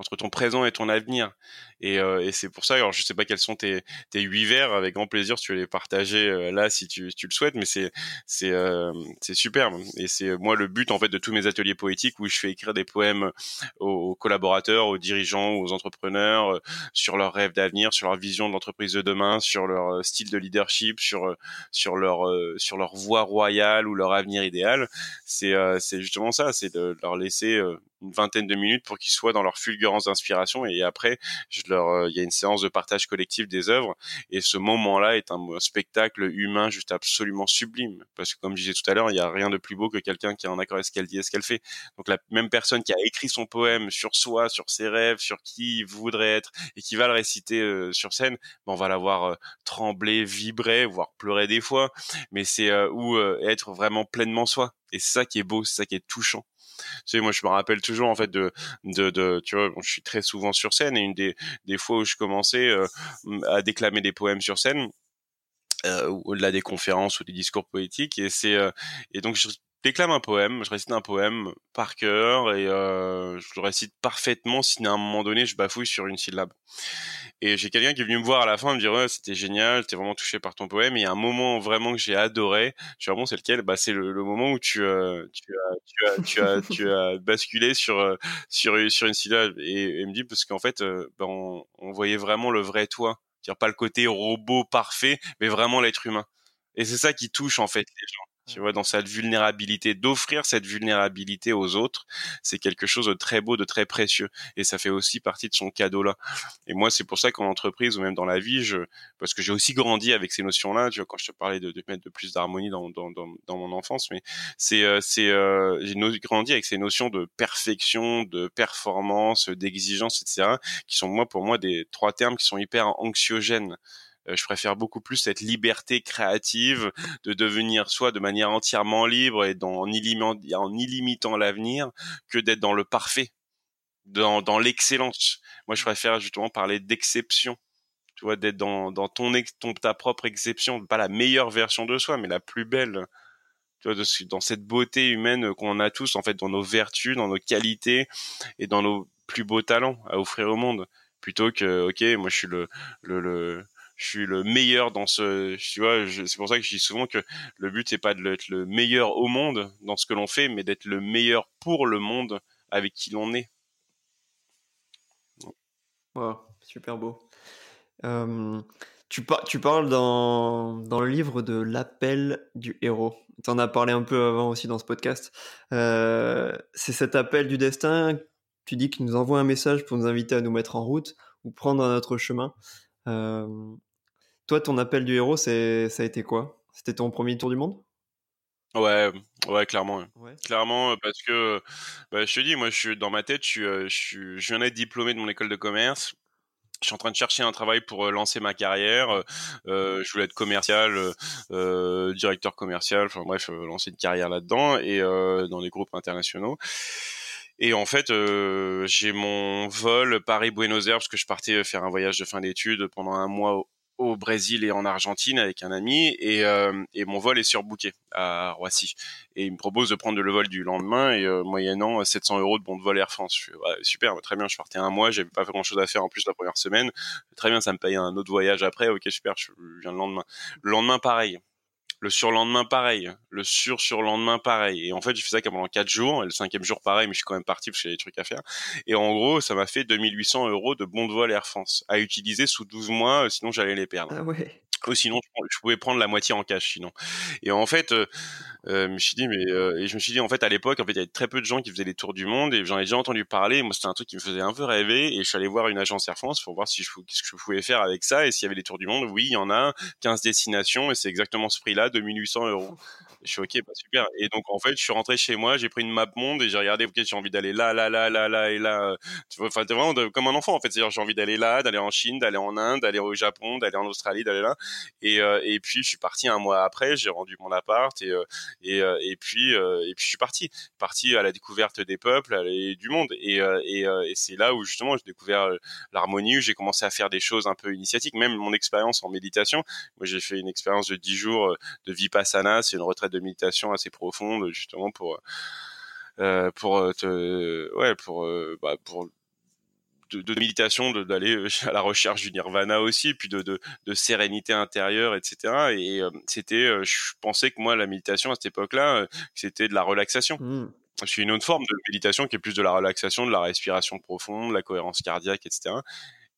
entre ton présent et ton avenir. Et, euh, et c'est pour ça, alors je sais pas quels sont tes, tes huit vers, avec grand plaisir tu les partager euh, là si tu, tu le souhaites, mais c'est c'est euh, superbe. Et c'est moi le but en fait de tous mes ateliers poétiques où je fais écrire des poèmes aux, collaborateurs, aux dirigeants, aux entrepreneurs euh, sur leurs rêves d'avenir, sur leur vision de l'entreprise de demain, sur leur euh, style de leadership, sur sur leur sur leur voie royale ou leur avenir idéal. C'est c'est justement ça, c'est de leur laisser une vingtaine de minutes pour qu'ils soient dans leur fulgurance d'inspiration et après je leur euh, il y a une séance de partage collectif des œuvres et ce moment-là est un spectacle humain juste absolument sublime parce que comme je disais tout à l'heure il y a rien de plus beau que quelqu'un qui est en accord avec ce qu'elle dit et ce qu'elle fait. Donc la même personne qui a écrit son poème sur soi sur ses rêves sur qui il voudrait être et qui va le réciter euh, sur scène ben on va la voir euh, trembler vibrer voire pleurer des fois mais c'est ou être vraiment pleinement soi et c'est ça qui est beau c'est ça qui est touchant tu sais, moi, je me rappelle toujours, en fait, de, de, de tu vois, je suis très souvent sur scène et une des, des fois où je commençais euh, à déclamer des poèmes sur scène, euh, au-delà des conférences ou des discours poétiques, et c'est, euh, et donc je déclame un poème, je récite un poème par cœur et euh, je le récite parfaitement si à un moment donné je bafouille sur une syllabe. Et j'ai quelqu'un qui est venu me voir à la fin me dire ouais, c'était génial, j'étais vraiment touché par ton poème. Et il y a un moment vraiment que j'ai adoré. Je suis bon c'est lequel? Bah c'est le, moment où tu, euh, tu, as, tu, as, tu as tu as basculé sur euh, sur sur une syllabe et, il me dit parce qu'en fait euh, bah, on, on, voyait vraiment le vrai toi, dire pas le côté robot parfait, mais vraiment l'être humain. Et c'est ça qui touche en fait les gens tu vois, dans cette vulnérabilité, d'offrir cette vulnérabilité aux autres, c'est quelque chose de très beau, de très précieux, et ça fait aussi partie de son cadeau-là. Et moi, c'est pour ça qu'en entreprise ou même dans la vie, je, parce que j'ai aussi grandi avec ces notions-là, tu vois, quand je te parlais de, de mettre de plus d'harmonie dans, dans, dans, dans, mon enfance, mais c'est, euh, c'est, euh, j'ai grandi avec ces notions de perfection, de performance, d'exigence, etc., qui sont moi, pour moi, des trois termes qui sont hyper anxiogènes. Euh, je préfère beaucoup plus cette liberté créative de devenir soi de manière entièrement libre et dans, en, illimitant, l'avenir que d'être dans le parfait, dans, dans l'excellence. Moi, je préfère justement parler d'exception. Tu vois, d'être dans, dans ton, ton, ta propre exception, pas la meilleure version de soi, mais la plus belle, tu vois, dans cette beauté humaine qu'on a tous, en fait, dans nos vertus, dans nos qualités et dans nos plus beaux talents à offrir au monde, plutôt que, ok, moi je suis le, le, le je suis le meilleur dans ce tu vois c'est pour ça que je dis souvent que le but c'est pas d'être le meilleur au monde dans ce que l'on fait mais d'être le meilleur pour le monde avec qui l'on est. Wow, super beau. Tu, parles dans, dans le livre de l'appel du héros. Tu en as parlé un peu avant aussi dans ce podcast. Euh, c'est cet appel du destin. Tu dis qu'il nous envoie un message pour nous inviter à nous mettre en route ou prendre un autre chemin toi, ton appel du héros, c'est, ça a été quoi? C'était ton premier tour du monde? Ouais, ouais, clairement. Clairement, parce que bah, je te dis, moi, je suis dans ma tête, je, suis, je, viens d'être diplômé de mon école de commerce. je suis en train de chercher un travail pour euh, lancer ma carrière. Euh, euh, je voulais être commercial, euh, directeur commercial, enfin bref, lancer une carrière là-dedans et dans des groupes internationaux. Et en fait, j'ai mon vol Paris-Buenos Aires parce que je partais faire un voyage de fin d'études pendant un mois au Brésil et en Argentine avec un ami et, euh, mon vol est surbooké à Roissy et il me propose de prendre le vol du lendemain et euh, moyennant 700 euros de bon de vol Air France. Super, très bien, je partais un mois, j'avais pas grand chose à faire en plus la première semaine, très bien, ça me paye un autre voyage après, ok super, je viens le lendemain. Le lendemain pareil, le surlendemain, pareil. Le sur-surlendemain, pareil. Et en fait, j'ai fait ça pendant quatre jours. Et le cinquième jour, pareil, mais je suis quand même parti parce que j'ai des trucs à faire. Et en gros, ça m'a fait 2800 euros de bons de vol Air France à utiliser sous 12 mois, sinon j'allais les perdre. Ah ouais. Ou sinon, je pouvais prendre la moitié en cash, sinon. Et en fait, euh, euh, je me suis dit, mais euh, et je me suis dit, en fait, à l'époque, en fait, il y avait très peu de gens qui faisaient les tours du monde, et j'en ai déjà entendu parler. Moi, c'était un truc qui me faisait un peu rêver, et je suis allé voir une agence Air France pour voir si qu'est-ce que je pouvais faire avec ça, et s'il y avait les tours du monde. Oui, il y en a 15 destinations, et c'est exactement ce prix-là, 2800 euros. Je suis ok, bah super. Et donc en fait, je suis rentré chez moi, j'ai pris une map monde et j'ai regardé, ok, j'ai envie d'aller là, là, là, là, là et là. Tu vois, enfin, vraiment comme un enfant en fait. C'est-à-dire, j'ai envie d'aller là, d'aller en Chine, d'aller en Inde, d'aller au Japon, d'aller en Australie, d'aller là. Et, euh, et puis je suis parti un mois après, j'ai rendu mon appart et euh, et, euh, et puis et puis je suis parti, parti à la découverte des peuples et du monde. Et et, et c'est là où justement j'ai découvert l'harmonie, où j'ai commencé à faire des choses un peu initiatiques, même mon expérience en méditation. Moi, j'ai fait une expérience de 10 jours de vipassana, c'est une retraite de méditation assez profonde justement pour euh, pour euh, te, ouais pour euh, bah, pour de, de méditation, d'aller à la recherche du nirvana aussi, puis de, de, de sérénité intérieure, etc. Et c'était, je pensais que moi, la méditation à cette époque-là, c'était de la relaxation. Mmh. C'est une autre forme de méditation qui est plus de la relaxation, de la respiration profonde, la cohérence cardiaque, etc.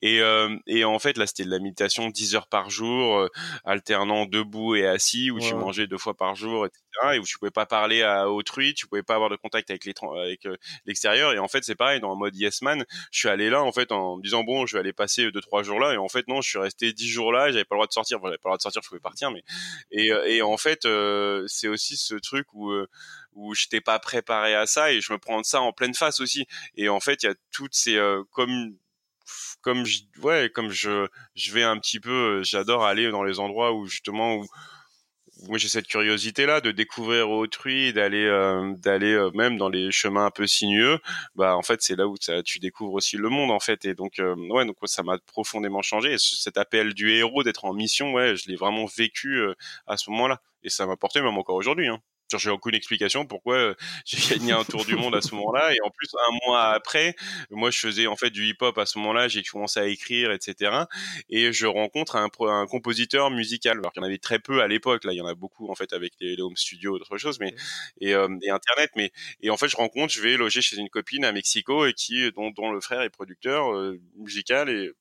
Et, euh, et en fait, là, c'était de la méditation 10 heures par jour, euh, alternant debout et assis, où tu mangeais deux fois par jour, etc. Et où tu pouvais pas parler à autrui, tu pouvais pas avoir de contact avec avec euh, l'extérieur. Et en fait, c'est pareil, dans le mode yes man, je suis allé là, en fait, en me disant, bon, je vais aller passer deux, trois jours là. Et en fait, non, je suis resté 10 jours là, j'avais pas le droit de sortir. Enfin, j'avais pas le droit de sortir, je pouvais partir, mais, et, et en fait, c'est aussi ce truc où, où j'étais pas préparé à ça et je me prends ça en pleine face aussi. Et en fait, il y a toutes ces, comme comme je, ouais, comme je, je vais un petit peu, euh, j'adore aller dans les endroits où justement où, j'ai cette curiosité là de découvrir autrui, d'aller, euh, d'aller euh, même dans les chemins un peu sinueux. Bah en fait c'est là où ça, tu découvres aussi le monde en fait et donc ouais donc ça m'a profondément changé. Et cet appel du héros d'être en mission, ouais, je l'ai vraiment vécu à ce moment-là et ça m'a porté même encore aujourd'hui. Hein j'ai aucune explication pourquoi euh, j'ai gagné un tour du monde à ce moment-là. Et en plus, un mois après, moi, je faisais en fait du hip-hop à ce moment-là. J'ai commencé à écrire, etc. Et je rencontre un, un compositeur musical. Alors qu'il y en avait très peu à l'époque. Là, il y en a beaucoup en fait avec les, home studios, d'autres choses, mais et, euh, et, internet. Mais et en fait, je rencontre, je vais loger chez une copine à Mexico et qui dont, dont le frère est producteur euh, musical et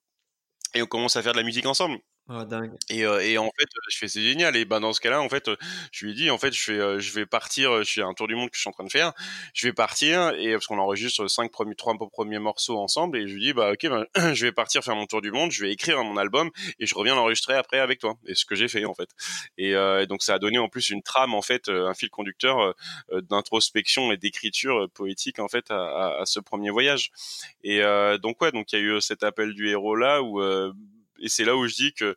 et on commence à faire de la musique ensemble. Oh, dingue. Et, euh, et, en fait, je fais c'est génial. Et ben dans ce cas-là, en fait, je lui ai dit, en fait, je fais, je vais partir. Je suis un tour du monde que je suis en train de faire. Je vais partir et parce qu'on enregistre cinq premiers, trois premiers morceaux ensemble. Et je lui dis, bah ok, ben, je vais partir faire mon tour du monde. Je vais écrire mon album et je reviens l'enregistrer après avec toi. Et ce que j'ai fait en fait. Et euh, donc ça a donné en plus une trame en fait, un fil conducteur d'introspection et d'écriture poétique en fait à, à, ce premier voyage. Et donc ouais, donc il y a eu cet appel du héros là où et c'est là où je dis que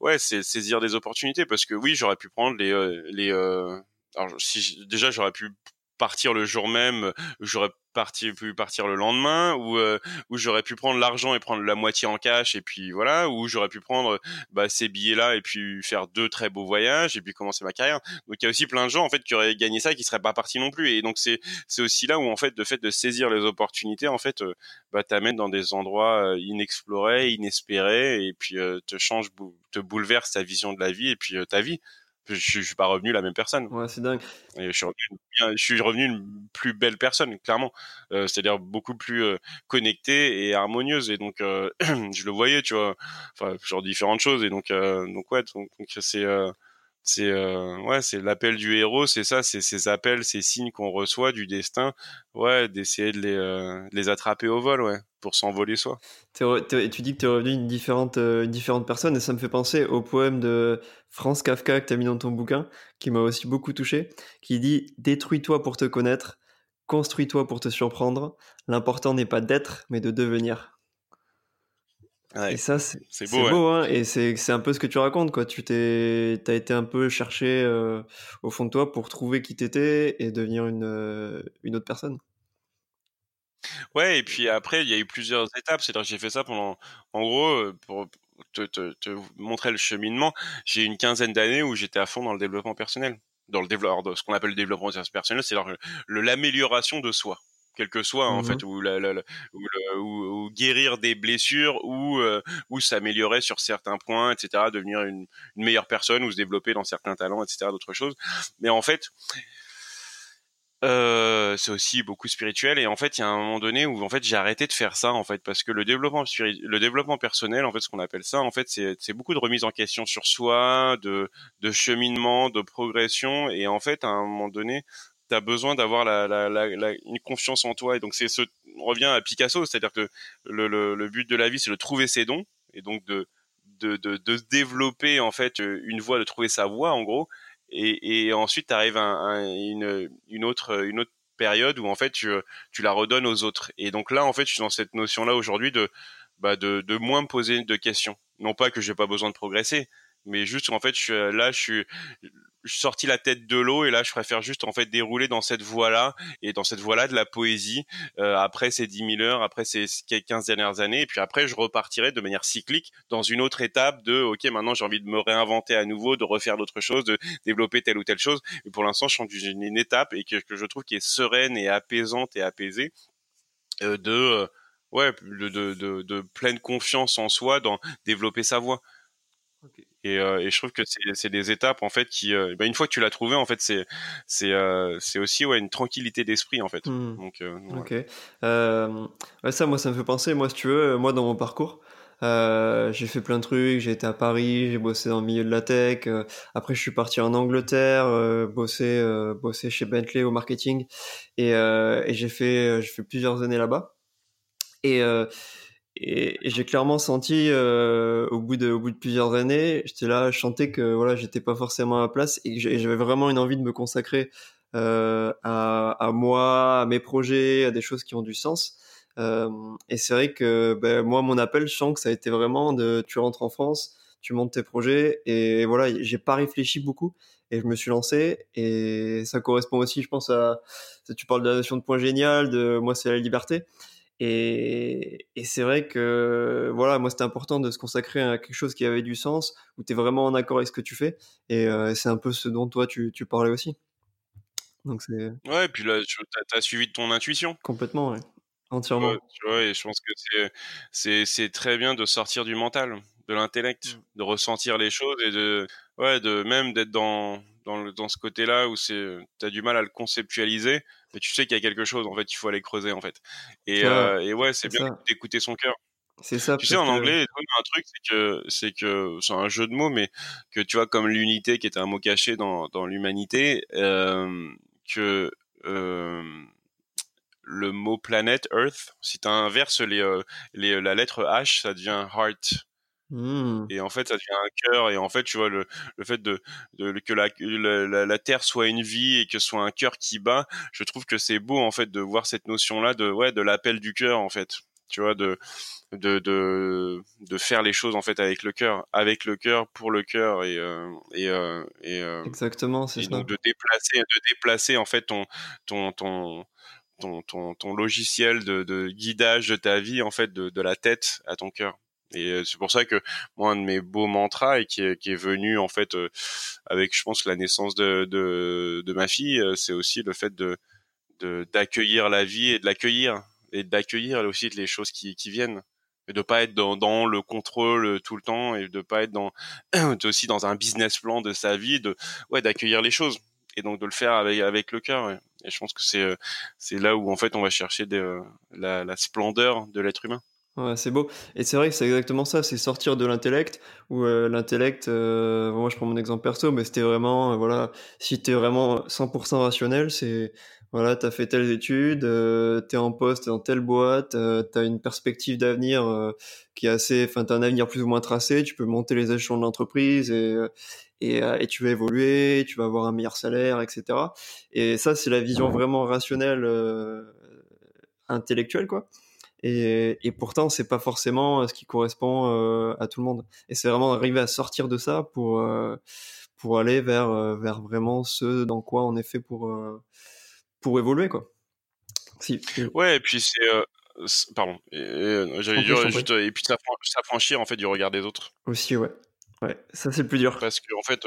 ouais, c'est saisir des opportunités parce que oui, j'aurais pu prendre les euh, les euh, alors si déjà j'aurais pu partir le jour même, j'aurais parti, pu partir le lendemain, ou euh, où j'aurais pu prendre l'argent et prendre la moitié en cash, et puis voilà, ou j'aurais pu prendre bah, ces billets-là et puis faire deux très beaux voyages et puis commencer ma carrière. Donc il y a aussi plein de gens en fait qui auraient gagné ça et qui seraient pas partis non plus. Et donc c'est c'est aussi là où en fait le fait de saisir les opportunités en fait euh, bah t'amène dans des endroits euh, inexplorés, inespérés et puis euh, te change, te bouleverse ta vision de la vie et puis ta vie je, je, suis pas revenu la même personne. Ouais, c'est dingue. Et je suis revenu, je suis revenu une plus belle personne, clairement. Euh, C'est-à-dire beaucoup plus euh, connectée et harmonieuse. Et donc, euh, je le voyais, tu vois, enfin, genre différentes choses. Et donc, euh, donc ouais, donc c'est euh, c'est euh, ouais c'est l'appel du héros c'est ça c'est ces appels ces signes qu'on reçoit du destin ouais d'essayer de les, euh, les attraper au vol ouais pour s'envoler soi. Tu dis que tu es revenu une différente euh, différente personne et ça me fait penser au poème de Franz Kafka que tu as mis dans ton bouquin qui m'a aussi beaucoup touché qui dit détruis-toi pour te connaître construis-toi pour te surprendre l'important n'est pas d'être mais de devenir et ça, c'est beau. Hein, et c'est un peu ce que tu racontes. Quoi. Tu t'es, as été un peu cherché euh, au fond de toi pour trouver qui t'étais et devenir une, euh, une autre personne. Ouais, et puis après, il y a eu plusieurs étapes. C'est-à-dire que j'ai fait ça pendant, en gros, euh, pour te, te, te montrer le cheminement, j'ai une quinzaine d'années où j'étais à fond dans le développement personnel. Dans le développement, ce qu'on appelle le développement personnel, c'est l'amélioration de soi quel que soit en fait, mmh ou, ou, guérir des blessures, ou euh, ou s'améliorer sur certains points, etc., devenir une, une, meilleure personne, ou se développer dans certains talents, etc., d'autres choses. Mais en fait, euh, c'est aussi beaucoup spirituel et en fait il y a un moment donné où en fait j'ai arrêté de faire ça en fait parce que le développement le développement personnel en fait ce qu'on appelle ça en fait c'est c'est beaucoup de remise en question sur soi de de cheminement de progression et en fait à un moment donné tu as besoin d'avoir la, la, la, une confiance en toi. Et donc, c'est ce, on revient à Picasso, c'est-à-dire que le, le, le, but de la vie, c'est de trouver ses dons et donc de, de, de, de, développer en fait une voie, de trouver sa voie en gros. Et, et ensuite, tu arrives à, une, une, autre, une autre période où en fait tu, tu la redonnes aux autres. Et donc là, en fait, je suis dans cette notion-là aujourd'hui de, bah, de, de moins me poser de questions. Non pas que j'ai pas besoin de progresser, mais juste en fait je là je suis je sortis la tête de l'eau et là je préfère juste en fait dérouler dans cette voie là et dans cette voie là de la poésie. Euh, après ces 10 000 heures après ces 15 dernières années et puis après je repartirai de manière cyclique dans une autre étape de ok maintenant j'ai envie de me réinventer à nouveau de refaire d'autres choses de développer telle ou telle chose. Et pour l'instant je suis dans une, étape et que, que, je trouve qui est sereine et apaisante et apaisée euh, de euh, ouais de, de, de, de, pleine confiance en soi dans développer sa voix et, euh, et, je trouve que c'est des étapes en fait qui, euh, bah, une fois que tu l'as trouvé, en fait, c'est c'est euh, c'est aussi ouais une tranquillité d'esprit en fait. Mmh. Donc, ok. Ouais, ça, moi, ça me fait penser. Moi, si tu veux, moi, dans mon parcours, j'ai fait plein de trucs. J'ai été à Paris, j'ai bossé dans le milieu de la tech. après, je suis parti en Angleterre, bosser bosser chez Bentley au marketing, et, et j'ai fait j'ai fait plusieurs années là-bas. Et et, j'ai clairement senti euh, au bout de au bout de plusieurs années, j'étais là, sentais que voilà, j'étais pas forcément à ma place et j'avais vraiment une envie de me consacrer euh, à, à moi, à mes projets, à des choses qui ont du sens. Euh, et c'est vrai que ben, moi, mon appel, je sens que ça a été vraiment de tu rentres en France, tu montes tes projets et voilà, j'ai pas réfléchi beaucoup et je me suis lancé et ça correspond aussi, je pense à tu parles de la notion de point génial, de moi c'est la liberté. Et, et c'est vrai que voilà, moi c'était important de se consacrer à quelque chose qui avait du sens, où tu es vraiment en accord avec ce que tu fais. Et euh, c'est un peu ce dont toi tu, tu parlais aussi. Donc c'est. Ouais, et puis là, tu as, suivi ton intuition. Complètement, ouais. Entièrement. Ouais, tu vois, et je pense que c'est, c'est, très bien de sortir du mental, de l'intellect, mmh. de ressentir les choses et de, ouais, de même d'être dans, dans, dans ce côté-là où c'est, t'as du mal à le conceptualiser mais tu sais qu'il y a quelque chose en fait il faut aller creuser en fait. Et, euh, et ouais c'est bien d'écouter son cœur. C'est ça tu sais en anglais un truc c'est que c'est que c'est un jeu de mots mais que tu vois comme l'unité qui est un mot caché dans dans l'humanité euh, que euh, le mot planète Earth si tu inverses les, euh, les la lettre H ça devient heart Mmh. Et en fait, ça devient un cœur. Et en fait, tu vois, le, le fait de, de que la, la, la, Terre soit une vie et que ce soit un cœur qui bat, je trouve que c'est beau, en fait, de voir cette notion-là de, ouais, de l'appel du cœur, en fait. Tu vois, de, de, de, de faire les choses, en fait, avec le cœur. Avec le cœur, pour le cœur. Et, euh, et, euh, et euh, Exactement, c'est ça. donc, de déplacer, de déplacer, en fait, ton, ton, ton, ton, ton, ton logiciel de, de guidage de ta vie, en fait, de, de la tête à ton cœur. Et euh, c'est pour ça que moi un de mes beaux mantras et qui est, qui est venu en fait euh, avec je pense la naissance de, de, de ma fille, euh, c'est aussi le fait de d'accueillir la vie et de l'accueillir. Et d'accueillir aussi les choses qui, qui viennent. Et de pas être dans, dans le contrôle tout le temps et de pas être dans aussi dans un business plan de sa vie de ouais d'accueillir les choses. Et donc de le faire avec avec le cœur et je pense que c'est c'est là où en fait on va chercher la, la splendeur de l'être humain Ouais, c'est beau. Et c'est vrai que c'est exactement ça, c'est sortir de l'intellect, où euh, l'intellect, euh, moi je prends mon exemple perso, mais c'était vraiment, euh, voilà, si t'es vraiment 100% rationnel, c'est, voilà, t'as fait telles études, euh, t'es en poste dans telle boîte, t'as une perspective d'avenir qui est assez, enfin t'as un avenir plus ou moins tracé, tu peux monter les échelons de l'entreprise et, et, et, tu vas évoluer, tu vas avoir un meilleur salaire, etc. Et ça, c'est la vision vraiment rationnelle, intellectuelle, quoi. Et, et pourtant, c'est pas forcément ce qui correspond à tout le monde. Et c'est vraiment arriver à sortir de ça pour pour aller vers vers vraiment ce dans quoi on est fait pour pour évoluer quoi. Si. Ouais, et puis c'est pardon, j'allais dire juste et puis s'affranchir en fait du regard des autres. Aussi ouais. Ouais, ça c'est le plus dur. Parce que en fait,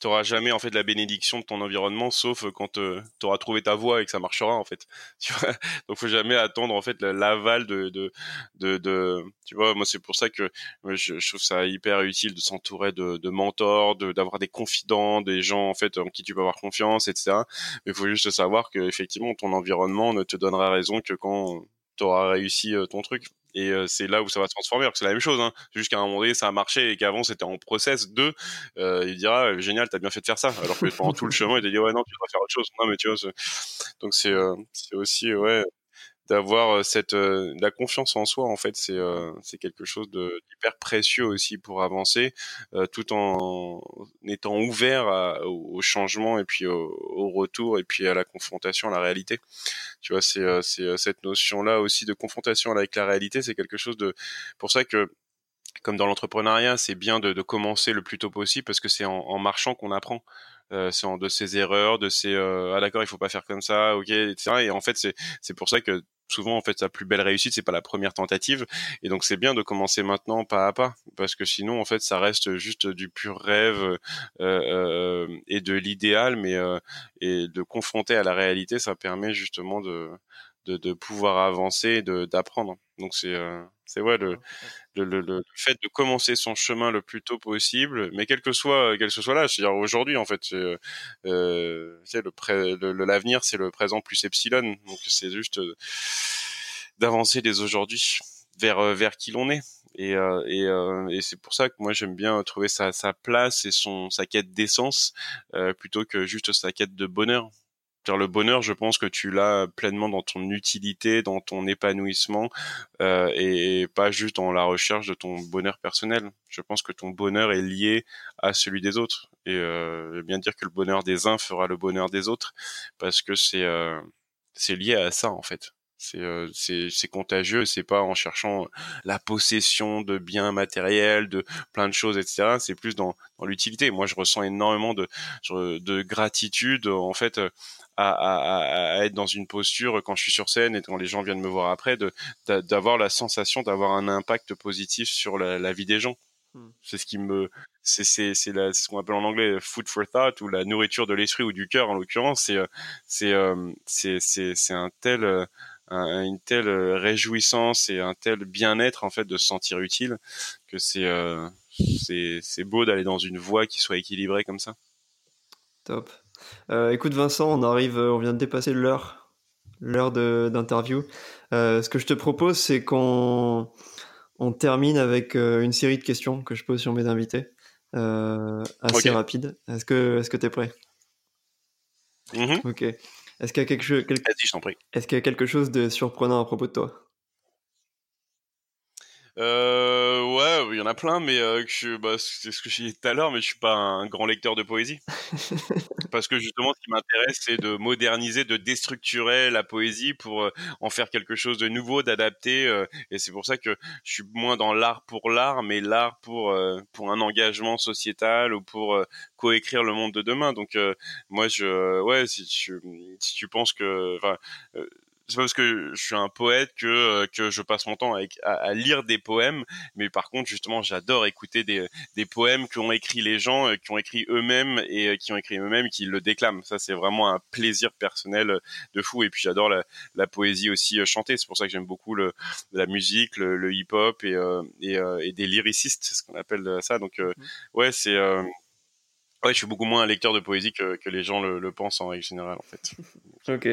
tu jamais en fait la bénédiction de ton environnement sauf quand euh, tu auras trouvé ta voie et que ça marchera en fait. Tu vois? Donc faut jamais attendre en fait l'aval de, de de, de tu vois? Moi c'est pour ça que je, je, trouve ça hyper utile de s'entourer de, de mentors d'avoir des confidents des gens en fait en qui tu peux avoir confiance etc mais il faut juste savoir que effectivement ton environnement ne te donnera raison que quand tu auras réussi euh, ton truc et euh, c'est là où ça va se transformer. C'est la même chose. Hein. Jusqu'à un moment donné, ça a marché et qu'avant c'était en process de, euh, il dira génial, t'as bien fait de faire ça. Alors que pendant tout le chemin, il te dit ouais non, tu dois faire autre chose. Non mais tu vois, donc c'est euh, aussi ouais d'avoir cette la confiance en soi en fait c'est c'est quelque chose d'hyper précieux aussi pour avancer tout en étant ouvert au, changement et puis au, au, retour et puis à la confrontation à la réalité tu vois, c'est euh, c'est euh, cette notion-là aussi de confrontation avec la réalité, c'est quelque chose de pour ça que comme dans l'entrepreneuriat, c'est bien de, de, commencer le plus tôt possible parce que c'est en, en, marchant qu'on apprend. Euh, c'est de ses erreurs, de ses euh, ah d'accord, il faut pas faire comme ça, ok, etc. Et en fait, c'est c'est pour ça que souvent en fait sa plus belle réussite c'est pas la première tentative. Et donc c'est bien de commencer maintenant pas à pas parce que sinon en fait ça reste juste du pur rêve euh, euh, et de l'idéal mais euh, et de confronter à la réalité ça permet justement de de, de pouvoir avancer d'apprendre. Donc c'est euh, c'est ouais le, le, le, le, fait de commencer son chemin le plus tôt possible mais quel que soit quel que soit là c'est-à-dire aujourd'hui en fait c'est euh, le l'avenir c'est le présent plus epsilon donc c'est juste euh, d'avancer dès aujourd'hui vers euh, vers qui l'on est et, euh, et, euh, et c'est pour ça que moi j'aime bien trouver sa, sa place et son sa quête d'essence plutôt que juste sa quête de bonheur le bonheur, je pense que tu l'as pleinement dans ton utilité, dans ton épanouissement, euh, et pas juste dans la recherche de ton bonheur personnel. Je pense que ton bonheur est lié à celui des autres. Et euh, bien dire que le bonheur des uns fera le bonheur des autres, parce que c'est euh, c'est lié à ça en fait. C'est euh, c'est contagieux. C'est pas en cherchant la possession de biens matériels, de plein de choses, etc. C'est plus dans, dans l'utilité. Moi, je ressens énormément de de gratitude en fait à, à, à, être dans une posture quand je suis sur scène et quand les gens viennent me voir après, de d'avoir la sensation d'avoir un impact positif sur la, la vie des gens. Hmm. C'est ce qui me, c'est c'est c'est ce qu'on appelle en anglais food for thought ou la nourriture de l'esprit ou du cœur en l'occurrence. C'est c'est euh, c'est c'est c'est un tel euh, une telle réjouissance et un tel bien-être en fait de se sentir utile que c'est euh, c'est c'est beau d'aller dans une voie qui soit équilibrée comme ça. Top. Euh, écoute Vincent, on arrive, on vient de dépasser l'heure, l'heure d'interview. Euh, ce que je te propose, c'est qu'on on termine avec euh, une série de questions que je pose sur mes invités, assez rapide. Est-ce que est-ce que t'es prêt? Mm-hmm. Ok. Est-ce qu'il y a quelque chose, Est-ce qu'il y a quelque chose de surprenant à propos de toi? Euh, ouais, il y en a plein, mais euh, que bah, c'est ce que j'ai dit tout à l'heure, mais je suis pas un grand lecteur de poésie. Parce que justement, ce qui m'intéresse, c'est de moderniser, de déstructurer la poésie pour euh, en faire quelque chose de nouveau, d'adapté. Euh, et c'est pour ça que je suis moins dans l'art pour l'art, mais l'art pour euh, pour un engagement sociétal ou pour coécrire le monde de demain. Donc moi, je ouais, si tu si tu penses que, enfin c'est pas parce que je suis un poète que euh, que je passe mon temps à, à, lire des poèmes, mais par contre justement j'adore écouter des des poèmes qu'ont écrit les gens, euh, qui ont écrit eux-mêmes et euh, qui ont écrit eux-mêmes, qui le déclament. Ça c'est vraiment un plaisir personnel de fou. Et puis j'adore la, la poésie aussi chantée. C'est pour ça que j'aime beaucoup le la musique, le, le hip-hop et et, et, des lyricistes, c'est ce qu'on appelle ça. Donc mmh. ouais c'est Ouais, je suis beaucoup moins un lecteur de poésie que, que les gens le, le, pensent en règle générale, en fait. ok.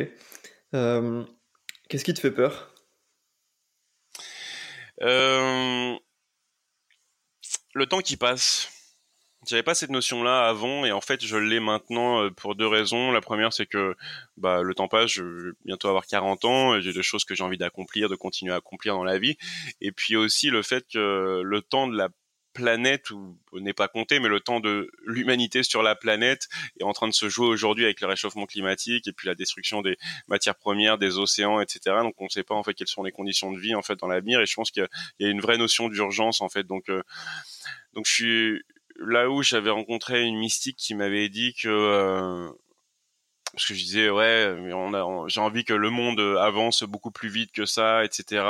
Euh, Qu'est-ce qui te fait peur? Euh, Le temps qui passe. J'avais pas cette notion-là avant et en fait je l'ai maintenant euh, pour deux raisons. La première c'est que bah, le temps passe, je vais bientôt avoir 40 ans, j'ai des choses que j'ai envie d'accomplir, de continuer à accomplir dans la vie. Et puis aussi le fait que le temps de la planète ou n'est pas compté, mais le temps de l'humanité sur la planète est en train de se jouer aujourd'hui avec le réchauffement climatique et puis la destruction des matières premières, des océans, etc. Donc on ne sait pas en fait quelles sont les conditions de vie en fait dans l'avenir et je pense qu'il y, a une vraie notion d'urgence en fait. Donc euh, donc je suis là où j'avais rencontré une mystique qui m'avait dit que euh, parce que je disais ouais on a j'ai envie que le monde avance beaucoup plus vite que ça etc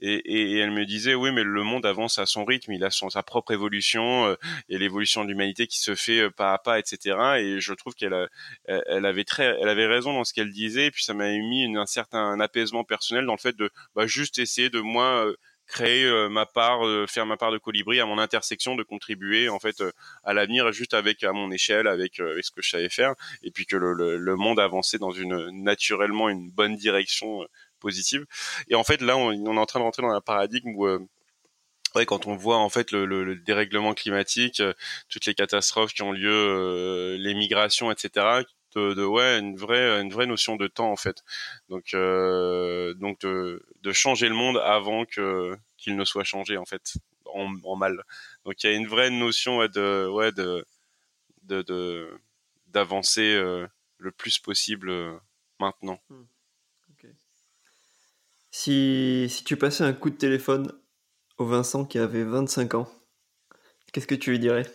et, et, elle me disait oui mais le monde avance à son rythme il a son sa propre évolution euh, et l'évolution de l'humanité qui se fait euh, pas à pas etc et je trouve qu'elle elle avait très elle avait raison dans ce qu'elle disait et puis ça m'a mis un certain apaisement personnel dans le fait de bah, juste essayer de moi créer euh, ma part, euh, faire ma part de colibri à mon intersection, de contribuer en fait euh, à l'avenir juste avec à mon échelle, avec, ce que je savais faire, et puis que le, le, monde avançait dans une naturellement une bonne direction positive. Et en fait là, on, on, est en train de rentrer dans un paradigme où Ouais, quand on voit en fait le, le, dérèglement climatique, toutes les catastrophes qui ont lieu, les migrations, etc., de, ouais une vraie une vraie notion de temps en fait. Donc euh, donc de, de, changer le monde avant que qu'il ne soit changé en fait en, en mal. Donc il y a une vraie notion de ouais de de d'avancer euh, le plus possible euh, maintenant. Hmm. si si tu passais un coup de téléphone au Vincent qui avait 25 ans qu'est-ce que tu lui dirais?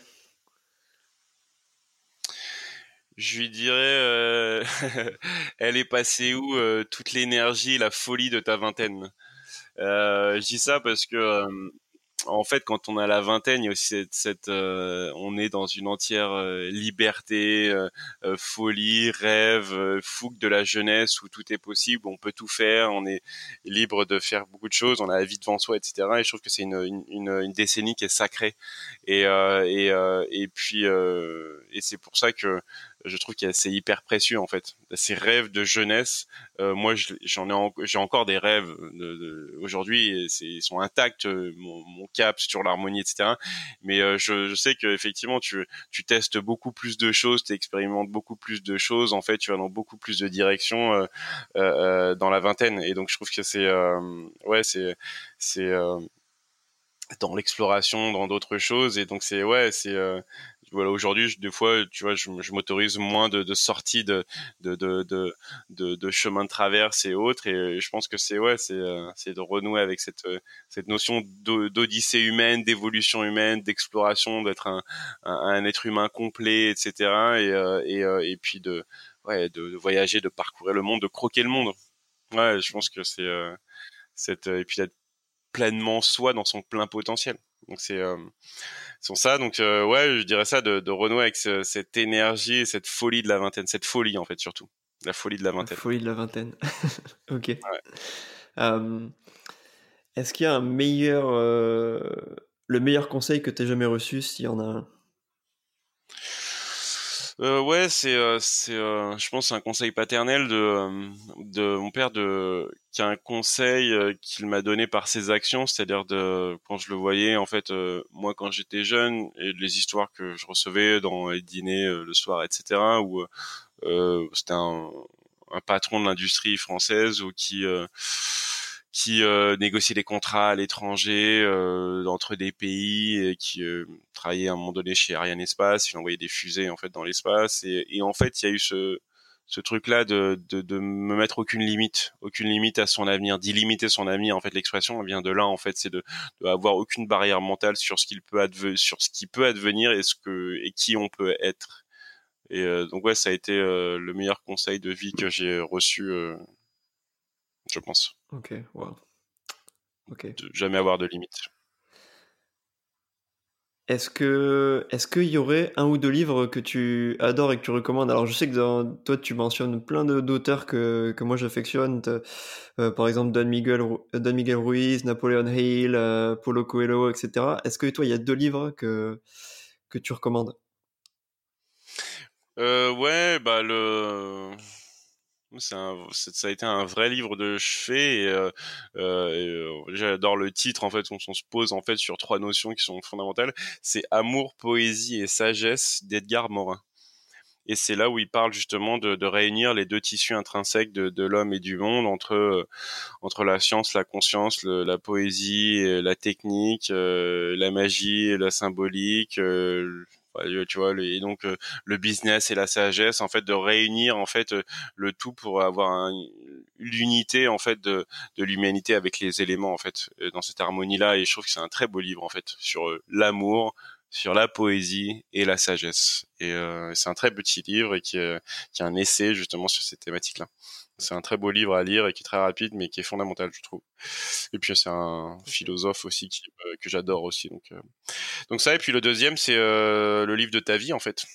Je lui dirais, euh, elle est passée où euh, toute l'énergie, la folie de ta vingtaine? Euh, Je dis ça parce que euh, en fait, quand on a la vingtaine, il y a aussi cette, euh, on est dans une entière euh, liberté, folie, rêve, fougue de la jeunesse où tout est possible, on peut tout faire, on est libre de faire beaucoup de choses, on a la vie devant soi, etc. Et je trouve que c'est une, une, une, décennie qui est sacrée. Et, et, et puis, et c'est pour ça que je trouve que c'est hyper précieux en fait. Ces rêves de jeunesse, euh, moi j'en ai j'ai encore des rêves de, de, aujourd'hui, ils sont intacts, euh, mon, mon cap sur l'harmonie, etc. Mais euh, je, je, sais que effectivement tu tu testes beaucoup plus de choses, tu expérimentes beaucoup plus de choses. En fait, tu vas dans beaucoup plus de directions euh, euh, dans la vingtaine. Et donc je trouve que c'est ouais c'est c'est dans l'exploration, dans d'autres choses. Et donc c'est ouais c'est voilà aujourd'hui des fois tu vois je, je m'autorise moins de, de sorties de de, de de, de chemin de traverse et autres et je pense que c'est ouais c'est euh, c'est de renouer avec cette euh, cette notion d'odyssée humaine d'évolution humaine d'exploration d'être un, un, être humain complet etc et euh, et, et puis de ouais de, voyager de parcourir le monde de croquer le monde. Ouais je pense que c'est cette et puis d'être pleinement soi dans son plein potentiel donc c'est euh, ça. Donc euh, ouais, je dirais ça de, de renouer avec cette énergie, cette folie de la vingtaine, cette folie en fait surtout, la folie de la vingtaine. La folie de la vingtaine. ok. Euh, est-ce qu'il y a un meilleur, le meilleur conseil que tu aies jamais reçu, s'il y en a un? Euh, ouais, c'est euh, c'est euh, je pense un conseil paternel de euh, de mon père de qui a un conseil qu'il m'a donné par ses actions, c'est-à-dire de quand je le voyais en fait moi quand j'étais jeune et les histoires que je recevais dans les dîners le soir etc où c'était un, un patron de l'industrie française ou qui qui euh, négociait des contrats à l'étranger euh, entre des pays et qui euh, travaillait à un moment donné chez Ariane Espace, il envoyait des fusées en fait dans l'espace. Et, et, en fait il y a eu ce ce truc là de, de, de me mettre aucune limite aucune limite à son avenir d'illimiter son avenir en fait l'expression vient de là en fait. C'est de, avoir aucune barrière mentale sur ce qu'il peut sur ce qui peut advenir et ce que et qui on peut être. Et euh, donc ouais ça a été le meilleur conseil de vie que j'ai reçu je pense. Ok, wow. Ok. De jamais avoir de limite. Est-ce que est-ce qu'il y aurait un ou deux livres que tu adores et que tu recommandes? Alors je sais que dans, toi tu mentionnes plein d'auteurs que, que moi j'affectionne, euh, par exemple Don Miguel, Don Miguel Ruiz, Napoleon Hill, euh, Paulo Coelho, etc. Est-ce que toi il y a deux livres que que tu recommandes? Euh, Ouais, bah le un, ça a été un vrai livre de chevet et, euh, euh, j'adore le titre en fait on, se pose en fait sur trois notions qui sont fondamentales. C'est amour poésie et sagesse d'Edgar Morin. Et c'est là où il parle justement de, réunir les deux tissus intrinsèques de, de l'homme et du monde entre entre la science, la conscience, la poésie, la technique, la magie, la symbolique tu vois et donc le business et la sagesse en fait de réunir en fait le tout pour avoir l'unité en fait de, de l'humanité avec les éléments en fait dans cette harmonie là et je trouve que c'est un très beau livre en fait sur l'amour sur la poésie et la sagesse et c'est un très petit livre et qui, qui est un essai justement sur ces thématiques là c'est un très beau livre à lire et qui est très rapide, mais qui est fondamental, je trouve. Et puis c'est un philosophe aussi que j'adore aussi. Donc, euh. donc ça. Et puis le deuxième, c'est euh, le livre de ta vie en fait.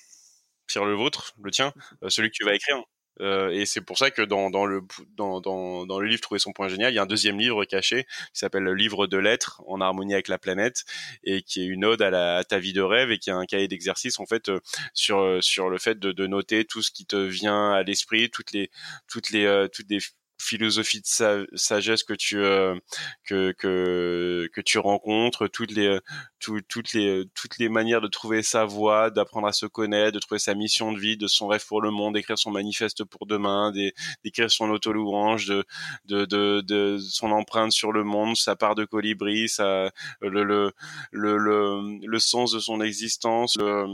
Pierre le vôtre, le tien, euh, celui que tu vas écrire. Euh, et c'est pour ça que dans, dans le dans, dans, dans, le livre Trouver son point génial, il y a un deuxième livre caché qui s'appelle le livre de lettres en harmonie avec la planète et qui est une ode à, la, à ta vie de rêve et qui est un cahier d'exercice en fait euh, sur sur le fait de, de, noter tout ce qui te vient à l'esprit, toutes les toutes les euh, toutes les philosophie de sagesse que tu euh, que, que que tu rencontres toutes les toutes les toutes les manières de trouver sa voie d'apprendre à se connaître de trouver sa mission de vie de son rêve pour le monde d'écrire son manifeste pour demain d'écrire son auto louange de, de de de son empreinte sur le monde sa part de colibri sa le le le le, le sens de son existence le,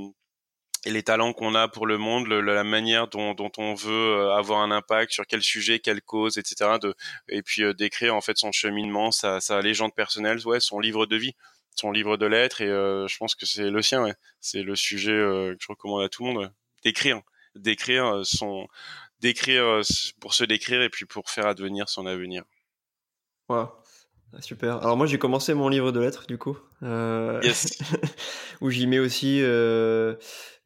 et les talents qu'on a pour le monde, la manière dont, dont, on veut euh, avoir un impact sur quel sujet, quelle cause, etc. De, et puis euh, d'écrire en fait son cheminement, sa, sa légende personnelle, ouais, son livre de vie, son livre de lettres. Et euh, je pense que c'est le sien. Ouais. C'est le sujet que je recommande à tout le monde d'écrire, d'écrire son, d'écrire pour se décrire et puis pour faire advenir son avenir. Ah, super. Alors moi j'ai commencé mon livre de lettres du coup, euh, yes. où j'y mets aussi euh,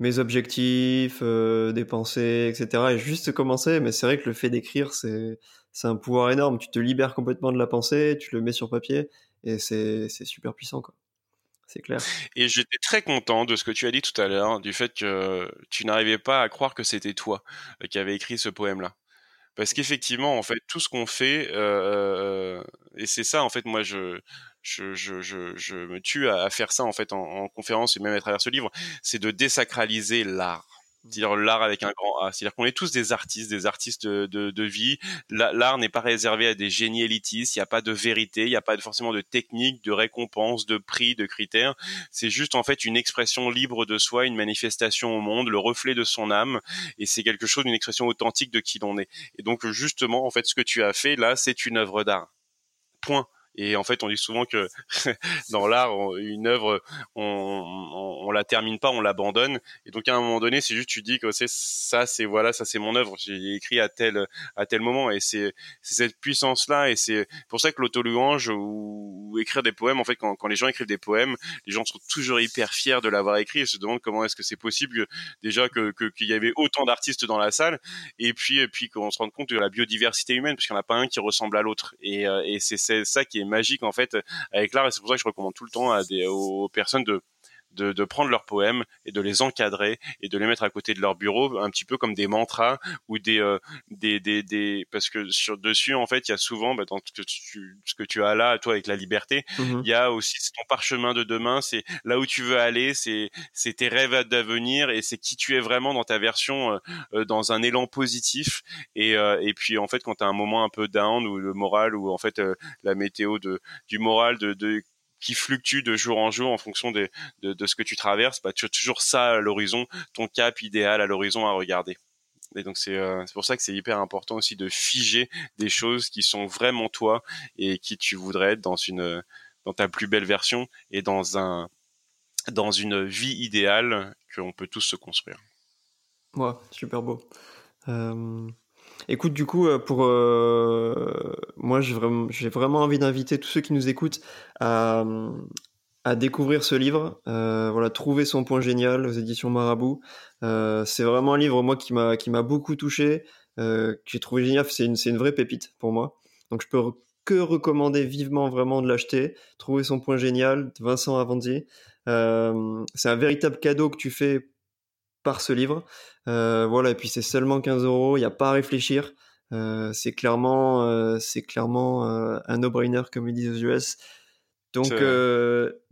mes objectifs, euh, des pensées, etc. Et juste commencé, mais c'est vrai que le fait d'écrire c'est c'est un pouvoir énorme. Tu te libères complètement de la pensée, tu le mets sur papier et c'est c'est super puissant quoi. C'est clair. Et j'étais très content de ce que tu as dit tout à l'heure, du fait que tu n'arrivais pas à croire que c'était toi qui avais écrit ce poème là parce qu'effectivement en fait tout ce qu'on fait euh, et c'est ça en fait moi je je, je, je, je me tue à, faire ça en fait en, en conférence et même à travers ce livre c'est de désacraliser l'art dire l'art avec un grand A. C'est-à-dire qu'on est tous des artistes, des artistes de, de, de vie. L'art n'est pas réservé à des génies élitistes. Il n'y a pas de vérité, il n'y a pas forcément de technique, de récompense, de prix, de critères. C'est juste en fait une expression libre de soi, une manifestation au monde, le reflet de son âme. Et c'est quelque chose, une expression authentique de qui l'on est. Et donc justement, en fait, ce que tu as fait là, c'est une œuvre d'art. Point. Et en fait, on dit souvent que dans l'art, une œuvre, on, on, on, la termine pas, on l'abandonne. Et donc à un moment donné, c'est juste tu dis que c'est ça, c'est voilà, ça c'est mon œuvre. J'ai écrit à tel à tel moment, et c'est cette puissance là, et c'est pour ça que l'auto-louange ou, ou, écrire des poèmes, en fait, quand, quand les gens écrivent des poèmes, les gens sont toujours hyper fiers de l'avoir écrit et se demandent comment est-ce que c'est possible que, déjà que qu'il y avait autant d'artistes dans la salle, et puis et puis qu'on se rende compte de la biodiversité humaine, parce qu'il n'y en a pas un qui ressemble à l'autre. Et, euh, et c'est ça qui est magique en fait avec l'art et c'est pour ça que je recommande tout le temps à des, aux personnes de de, de, prendre leurs poèmes et de les encadrer et de les mettre à côté de leur bureau, un petit peu comme des mantras ou des euh, des, des, des, parce que sur dessus en fait il y a souvent bah, dans ce que tu ce que tu as là toi avec la liberté, mmh il y a aussi ton parchemin de demain, c'est là où tu veux aller, c'est c'est tes rêves d'avenir et c'est qui tu es vraiment dans ta version euh, euh dans un élan positif. Et euh, et puis en fait quand tu as un moment un peu down ou le moral ou en fait euh, la météo de du moral de, de qui fluctue de jour en jour en fonction de, de, ce que tu traverses, bah, tu as toujours ça à l'horizon, ton cap idéal à l'horizon à regarder. Et donc euh, c'est pour ça que c'est hyper important aussi de figer des choses qui sont vraiment toi et qui tu voudrais être dans une dans ta plus belle version et dans un dans une vie idéale qu'on peut tous se construire. Ouais, super beau. Euh, Écoute, du coup, euh, pour euh, moi, j'ai vraiment, envie d'inviter tous ceux qui nous écoutent à, découvrir ce livre. Euh, voilà, trouver son point génial aux éditions Marabout. C'est vraiment un livre moi qui m'a qui m'a beaucoup touché, que j'ai trouvé génial. C'est une c'est une vraie pépite pour moi. Donc je peux que recommander vivement vraiment de l'acheter. Trouver son point génial, Vincent Avanti. Euh, c'est un véritable cadeau que tu fais par ce livre. Euh, voilà, et puis c'est seulement 15 euros, il n'y a pas à réfléchir. Euh, c'est clairement, euh, c'est clairement un no-brainer comme ils disent aux US. Donc,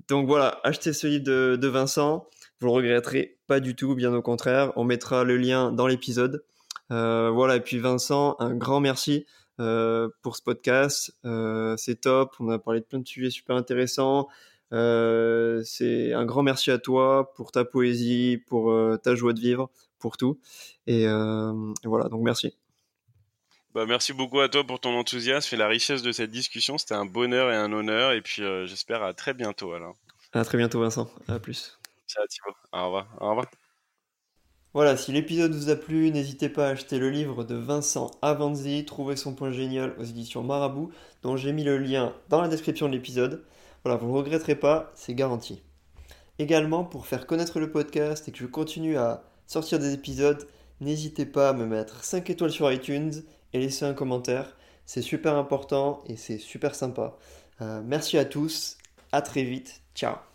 donc voilà, achetez ce livre de, de Vincent. vous le regretterez pas du tout, bien au contraire. On mettra le lien dans l'épisode. voilà, et puis Vincent, un grand merci pour ce podcast. c'est top, on a parlé de plein de sujets super intéressants. C'est un grand merci à toi pour ta poésie, pour ta joie de vivre, pour tout. Et, et voilà, donc merci. Bah, merci beaucoup à toi pour ton enthousiasme et la richesse de cette discussion. C'était un bonheur et un honneur. Et puis, euh, j'espère à très bientôt, alors. À très bientôt, Vincent. À plus. Ciao, Thibaut. Au revoir. Au revoir. Voilà, si l'épisode vous a plu, n'hésitez pas à acheter le livre de Vincent Avanzi, Trouver son point génial aux éditions Marabout, dont j'ai mis le lien dans la description de l'épisode. Voilà, vous ne regretterez pas, c'est garanti. Également, pour faire connaître le podcast et que je continue à sortir des épisodes, n'hésitez pas à me mettre 5 étoiles sur iTunes et laissez un commentaire. C'est super important et c'est super sympa. Euh, merci à tous. À très vite. Ciao.